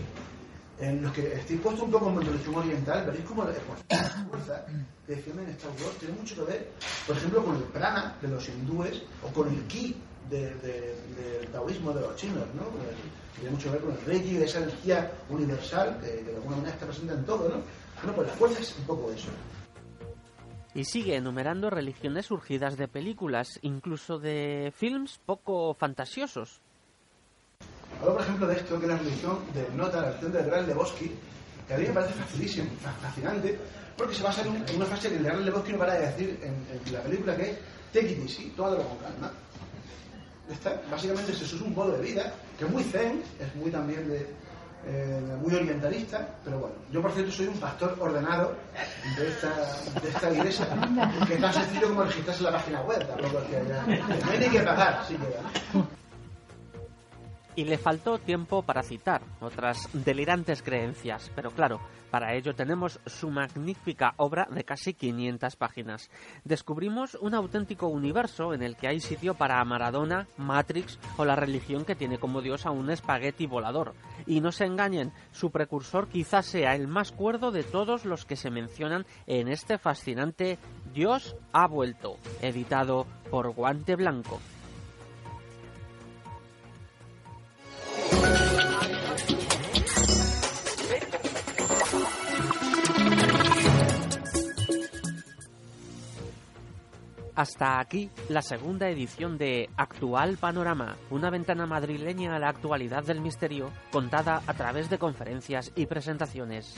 en los que estéis puesto un poco en el religión oriental, veréis como la la fuerza que defienden Star Wars tiene mucho que ver, por ejemplo, con el prana de los hindúes o con el ki de- de- del taoísmo de los chinos, ¿no? El- tiene mucho que ver con el reiki, esa energía universal que, que de alguna manera está presente en todo, ¿no? Bueno, pues la fuerza es un poco eso. Y sigue enumerando religiones surgidas de películas, incluso de films poco fantasiosos. Hablo, por ejemplo, de esto, que es la religión de Nota, la religión del Gran Lebowski, que a mí me parece facilísimo, fa- fascinante, porque se basa en, un- en una frase que el Gran Lebowski no para de decir en, en la película, que es take it easy, tómatelo con calma. Ya está. Básicamente eso es un modo de vida, que es muy zen, es muy también de, eh, muy orientalista, pero bueno, yo por cierto soy un pastor ordenado de esta, de esta iglesia, que es tan sencillo como registrarse en la página web, tampoco es que haya- no hay ni que pagar, sí que Y le faltó tiempo para citar otras delirantes creencias, pero claro, para ello tenemos su magnífica obra de casi 500 páginas. Descubrimos un auténtico universo en el que hay sitio para Maradona, Matrix o la religión que tiene como dios a un espagueti volador. Y no se engañen, su precursor quizás sea el más cuerdo de todos los que se mencionan en este fascinante Dios ha vuelto, editado por Guante Blanco. Hasta aquí la segunda edición de Actual Panorama, una ventana madrileña a la actualidad del misterio contada a través de conferencias y presentaciones.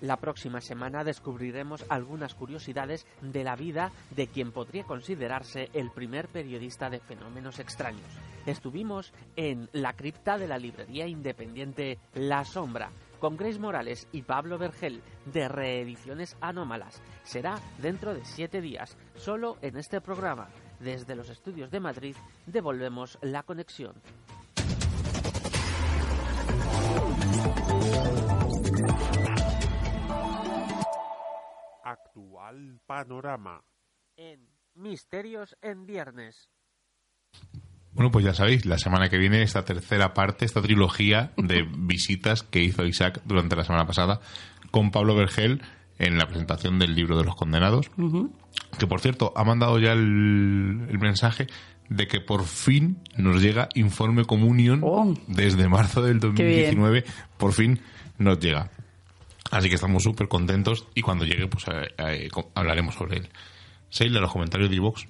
La próxima semana descubriremos algunas curiosidades de la vida de quien podría considerarse el primer periodista de fenómenos extraños. Estuvimos en la cripta de la librería independiente La Sombra, con Grace Morales y Pablo Vergel de Reediciones Anómalas. Será dentro de siete días, solo en este programa. Desde los estudios de Madrid devolvemos la conexión. Actual panorama. En Misterios en Viernes. Bueno, pues ya sabéis, la semana que viene esta tercera parte, esta trilogía de visitas que hizo Isaac durante la semana pasada con Pablo Vergel en la presentación del libro de los condenados. Que por cierto, ha mandado ya el, el mensaje de que por fin nos llega Informe Comunión Oh. desde marzo del 2019. Por fin nos llega. Así que estamos súper contentos y cuando llegue, pues eh, eh, hablaremos sobre él. Seila, los comentarios de iVox.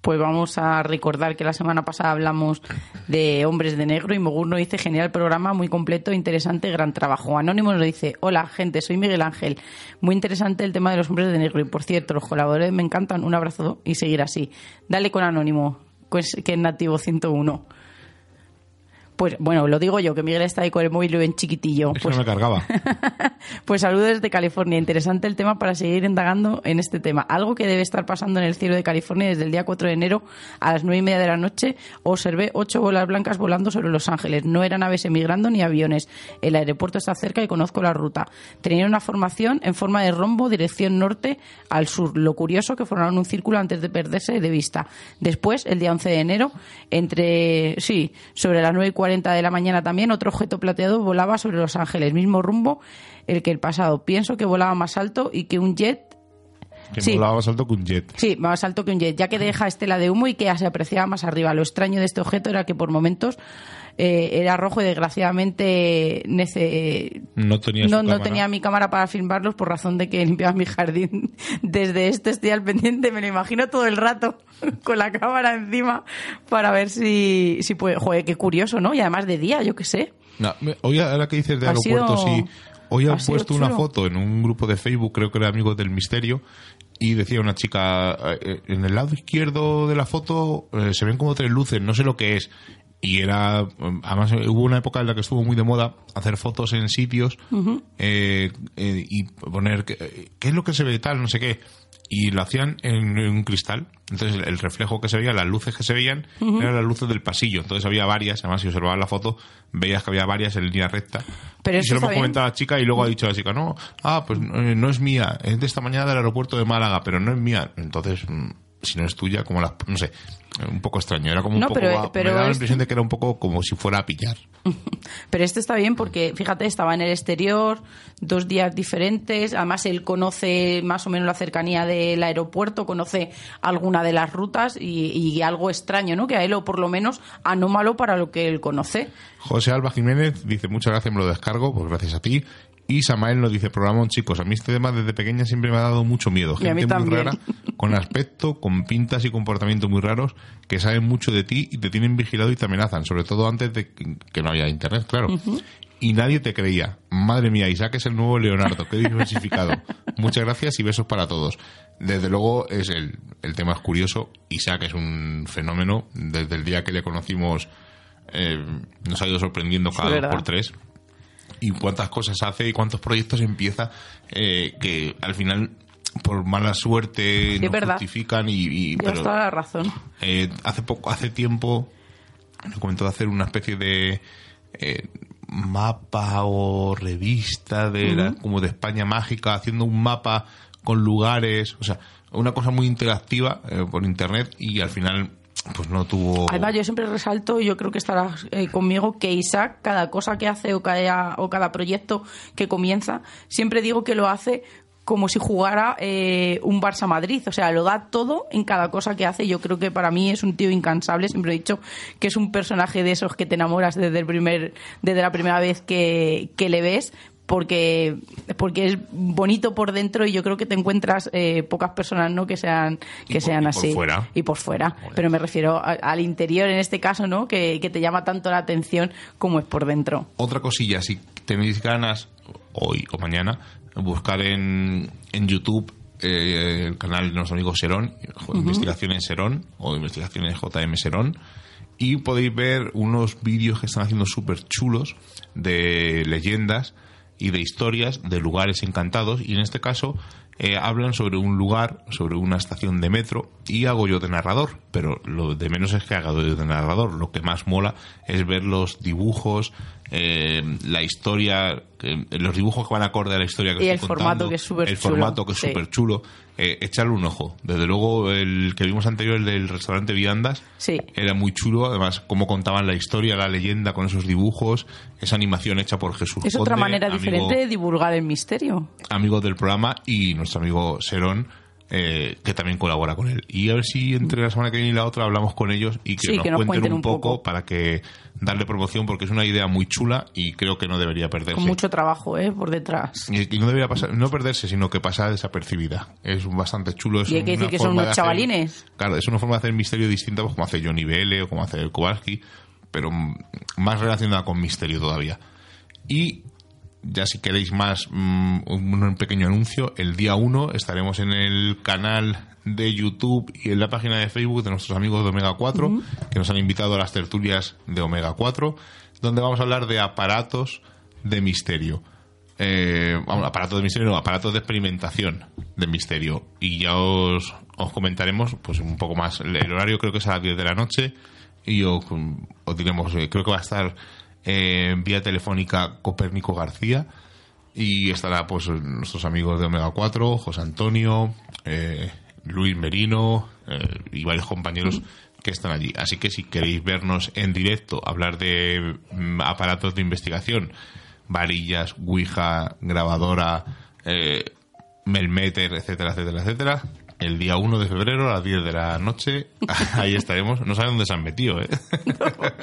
Pues vamos a recordar que la semana pasada hablamos de Hombres de Negro y Mogur nos dice genial programa, muy completo, interesante, gran trabajo. Anónimo nos dice, hola gente, soy Miguel Ángel. Muy interesante el tema de los Hombres de Negro y por cierto, los colaboradores me encantan. Un abrazo y seguir así. Dale con Anónimo, pues, que es nativo 101. Pues bueno, lo digo yo, que Miguel está ahí con el móvil ven chiquitillo. Es que Pues no me cargaba. pues saludos desde California. Interesante el tema para seguir indagando en este tema. Algo que debe estar pasando en el cielo de California desde el día 4 de enero a las 9 y media de la noche. Observé ocho bolas blancas volando sobre Los Ángeles. No eran aves emigrando ni aviones. El aeropuerto está cerca y conozco la ruta. Tenían una formación en forma de rombo, dirección norte al sur. Lo curioso que formaron un círculo antes de perderse de vista. Después, el día 11 de enero, entre, sí, sobre las 9 y 40 de la mañana también, otro objeto plateado volaba sobre Los Ángeles. Mismo rumbo el que el pasado. Pienso que volaba más alto y que un jet Que Sí. volaba más alto que un jet. Sí, más alto que un jet, ya que deja estela de humo y que se apreciaba más arriba. Lo extraño de este objeto era que por momentos eh, era rojo y desgraciadamente nece- No tenía su no, no cámara. tenía mi cámara para filmarlos por razón de que limpiaba mi jardín. Desde esto estoy al pendiente, me lo imagino todo el rato con la cámara encima para ver si, si puede. Joder, qué curioso, ¿no? Y además de día, yo qué sé. No, hoy, ahora que dices de aeropuertos, sido- sí. Hoy ha han puesto una foto en un grupo de Facebook, creo que era Amigos del Misterio, y decía una chica, eh, en el lado izquierdo de la foto eh, se ven como tres luces, no sé lo que es. Y era, además hubo una época en la que estuvo muy de moda hacer fotos en sitios eh, eh, y poner qué, es lo que se ve tal, no sé qué. Y lo hacían en, un cristal. Entonces el reflejo que se veía, las luces que se veían, eran las luces del pasillo. Entonces había varias, además si observabas la foto, veías que había varias en línea recta. Pero y eso se lo hemos bien. comentado a la chica y luego ha dicho la chica, no, ah, pues eh, no es mía, es de esta mañana del aeropuerto de Málaga, pero no es mía. Entonces, mm, si no es tuya, como las, no sé, un poco extraño. Era como un poco, pero- pero me daba la es- impresión de que era un poco como si fuera a pillar. Pero este está bien porque, fíjate, estaba en el exterior, dos días diferentes. Además, él conoce más o menos la cercanía del aeropuerto, conoce alguna de las rutas y, y algo extraño, ¿no? Que a él, o por lo menos anómalo para lo que él conoce. José Alba Jiménez dice, muchas gracias, me lo descargo, pues gracias a ti. Y Samael nos dice, programón, chicos, a mí este tema desde pequeña siempre me ha dado mucho miedo. Gente muy rara, con aspecto, con pintas y comportamientos muy raros, que saben mucho de ti y te tienen vigilado y te amenazan, sobre todo antes de que no haya internet, claro. Y nadie te creía. Madre mía, Isaac es el nuevo Leonardo, qué diversificado. Muchas gracias y besos para todos. Desde luego, es el, el tema es curioso. Isaac es un fenómeno. Desde el día que le conocimos, eh, nos ha ido sorprendiendo cada dos por tres y cuántas cosas hace y cuántos proyectos empieza eh, que al final por mala suerte no verdad. justifican y, y- pero toda la razón. eh, hace poco hace tiempo me comentó de hacer una especie de eh, mapa o revista de la- como de España mágica haciendo un mapa con lugares o sea una cosa muy interactiva eh, por internet y al final pues no tuvo Además, yo siempre resalto, y yo creo que estarás eh, conmigo, que Isaac, cada cosa que hace o cada, o cada proyecto que comienza, siempre digo que lo hace como si jugara eh, un Barça Madrid. O sea, lo da todo en cada cosa que hace. Yo creo que para mí es un tío incansable. Siempre he dicho que es un personaje de esos que te enamoras desde, el primer, desde la primera vez que, que le ves. Porque, porque es bonito por dentro y yo creo que te encuentras eh, pocas personas no que sean que por- sean y por así fuera. y por fuera. Pero me refiero a- al interior en este caso, ¿no? Que, que te llama tanto la atención como es por dentro. Otra cosilla, si tenéis ganas, hoy o mañana, buscar en, en YouTube eh, el canal de nuestro amigo Serón, Investigaciones Serón o Investigaciones JM Serón, y podéis ver unos vídeos que están haciendo súper chulos de leyendas y de historias de lugares encantados. Y en este caso eh, hablan sobre un lugar, sobre una estación de metro y hago yo de narrador, pero lo de menos es que haga yo de narrador, lo que más mola es ver los dibujos, eh, la historia, los dibujos que van acorde a la historia que Y estoy el formato contando, que es súper el formato que es sí. súper chulo, eh, echarle un ojo. Desde luego el que vimos anterior, el del restaurante Viandas, Sí. era muy chulo, además cómo contaban la historia, la leyenda con esos dibujos, esa animación hecha por Jesús Es otra manera amigo- diferente de divulgar el misterio. amigo del programa y nuestro amigo Serón eh, que también colabora con él y a ver si entre la semana que viene y la otra hablamos con ellos y que, Sí, nos, que nos cuenten, cuenten un un poco, poco. para que darle promoción porque es una idea muy chula y creo que no debería perderse Con mucho trabajo, ¿eh? Por detrás. y y no debería pasar, no perderse, sino que pasa desapercibida. Es bastante chulo. Es Y hay que decir que son unos de hacer- chavalines. claro, es una forma de hacer misterio distinta, pues, como hace Johnny Vele o como hace Kowalski, pero más relacionada con misterio todavía. Y ya si queréis más, mm, un, pequeño anuncio, el día 1 estaremos en el canal de YouTube y en la página de Facebook de nuestros amigos de Omega 4, que nos han invitado a las tertulias de Omega 4, donde vamos a hablar de aparatos de misterio. Eh, vamos, aparatos de misterio, no, aparatos de experimentación de misterio. Y ya os, os comentaremos pues un poco más. El, el horario creo que es a las 10 de la noche y os, os diremos, eh, creo que va a estar eh, vía telefónica Copérnico García y estará pues nuestros amigos de Omega 4, José Antonio, eh, Luis Merino eh, y varios compañeros que están allí. Así que si queréis vernos en directo, hablar de mm, aparatos de investigación, varillas, Ouija, grabadora, eh, Melmeter, etcétera, etcétera, etcétera, el día 1 de febrero a las 10 de la noche, ahí estaremos. No saben dónde se han metido, ¿eh?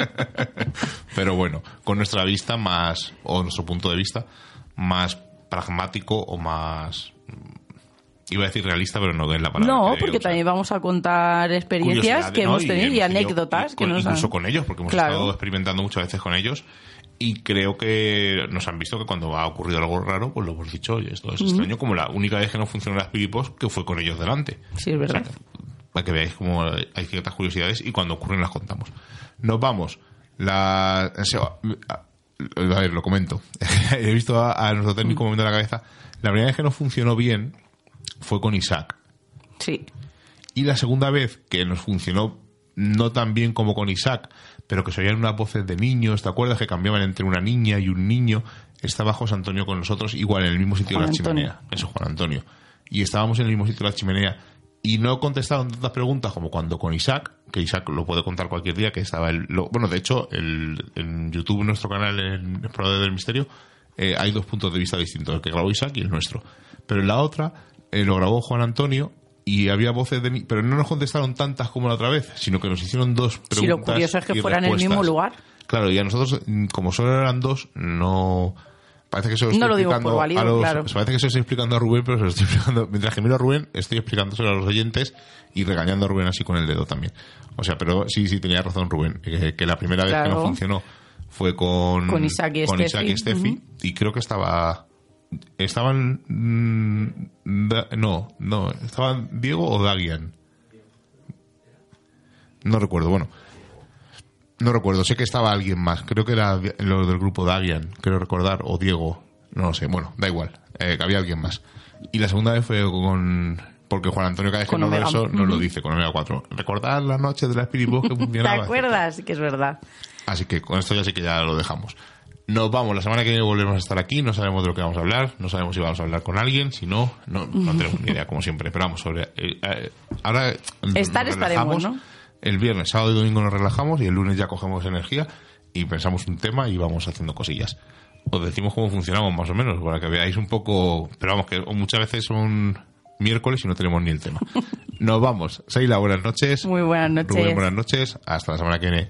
Pero bueno, con nuestra vista más, o nuestro punto de vista, más pragmático o más. Iba a decir realista, pero no es la palabra. No, que porque también vamos a contar experiencias que ¿no? hemos tenido y, anécdotas y que con- nos incluso han... con ellos, porque hemos Claro. estado experimentando muchas veces con ellos y creo que nos han visto que cuando ha ocurrido algo raro, pues lo hemos dicho, oye, esto es extraño, como la única vez que no funcionó las Piripos, que fue con ellos delante. Sí, es verdad. O sea, para que veáis cómo hay ciertas curiosidades y cuando ocurren las contamos. Nos vamos. La, o sea, a a ver, lo comento. He visto a, a nuestro técnico moviendo la cabeza. La primera vez que no funcionó bien fue con Isaac. Sí. Y la segunda vez que nos funcionó no tan bien como con Isaac, pero que se oían unas voces de niños, ¿te acuerdas que cambiaban entre una niña y un niño? Estaba José Antonio con nosotros, igual en el mismo sitio Juan de la Antonio. chimenea. Eso, Juan Antonio. Y estábamos en el mismo sitio de la chimenea. Y no contestaron tantas preguntas como cuando con Isaac, que Isaac lo puede contar cualquier día, que estaba el... lo- bueno, de hecho, el, en YouTube, nuestro canal, en Explorador del Misterio, eh, hay dos puntos de vista distintos, el que grabó Isaac y el nuestro. Pero en la otra, eh, lo grabó Juan Antonio y había voces de... ni- Pero no nos contestaron tantas como la otra vez, sino que nos hicieron dos preguntas Si lo curioso es que y fuera en el mismo lugar. Claro, y a nosotros, mm, como solo eran dos, no... Parece que se lo No estoy lo digo explicando por válido, a los... claro. Parece que se lo estoy explicando a Rubén, pero se lo estoy explicando... Mientras que miro a Rubén, estoy explicándoselo a los oyentes y regañando a Rubén así con el dedo también. O sea, pero sí, sí, tenía razón Rubén, que, que la primera vez que Claro. no funcionó fue con... Con Isaac y con Steffi. Isaac y Steffi, Ujú. y creo que estaba... Estaban... mm, Da- no, no, estaban Diego o Dagian. No recuerdo, bueno. No recuerdo, sé que estaba alguien más. Creo que era lo del grupo Dagian, creo recordar, o Diego. No lo sé, bueno, da igual. eh, que había alguien más. Y la segunda vez fue con. Porque Juan Antonio, cada vez que eso, nos lo dice con Omega 4. Recordad la noche de la Spirit Box que ¿Te funcionaba. acuerdas? Que es verdad. Así que con esto ya sí que ya lo dejamos. Nos vamos, la semana que viene volvemos a estar aquí, no sabemos de lo que vamos a hablar, no sabemos si vamos a hablar con alguien, si no, no, no tenemos ni idea, como siempre. Pero vamos, sobre, eh, eh, ahora nos Estar estaremos. ¿no? El viernes, sábado y domingo nos relajamos y el lunes ya cogemos energía y pensamos un tema y vamos haciendo cosillas. Os decimos cómo funcionamos más o menos, para que veáis un poco, pero vamos, que muchas veces son miércoles y no tenemos ni el tema. Nos vamos. Seila, buenas noches. Muy buenas noches. Rubén, buenas noches. Hasta la semana que viene.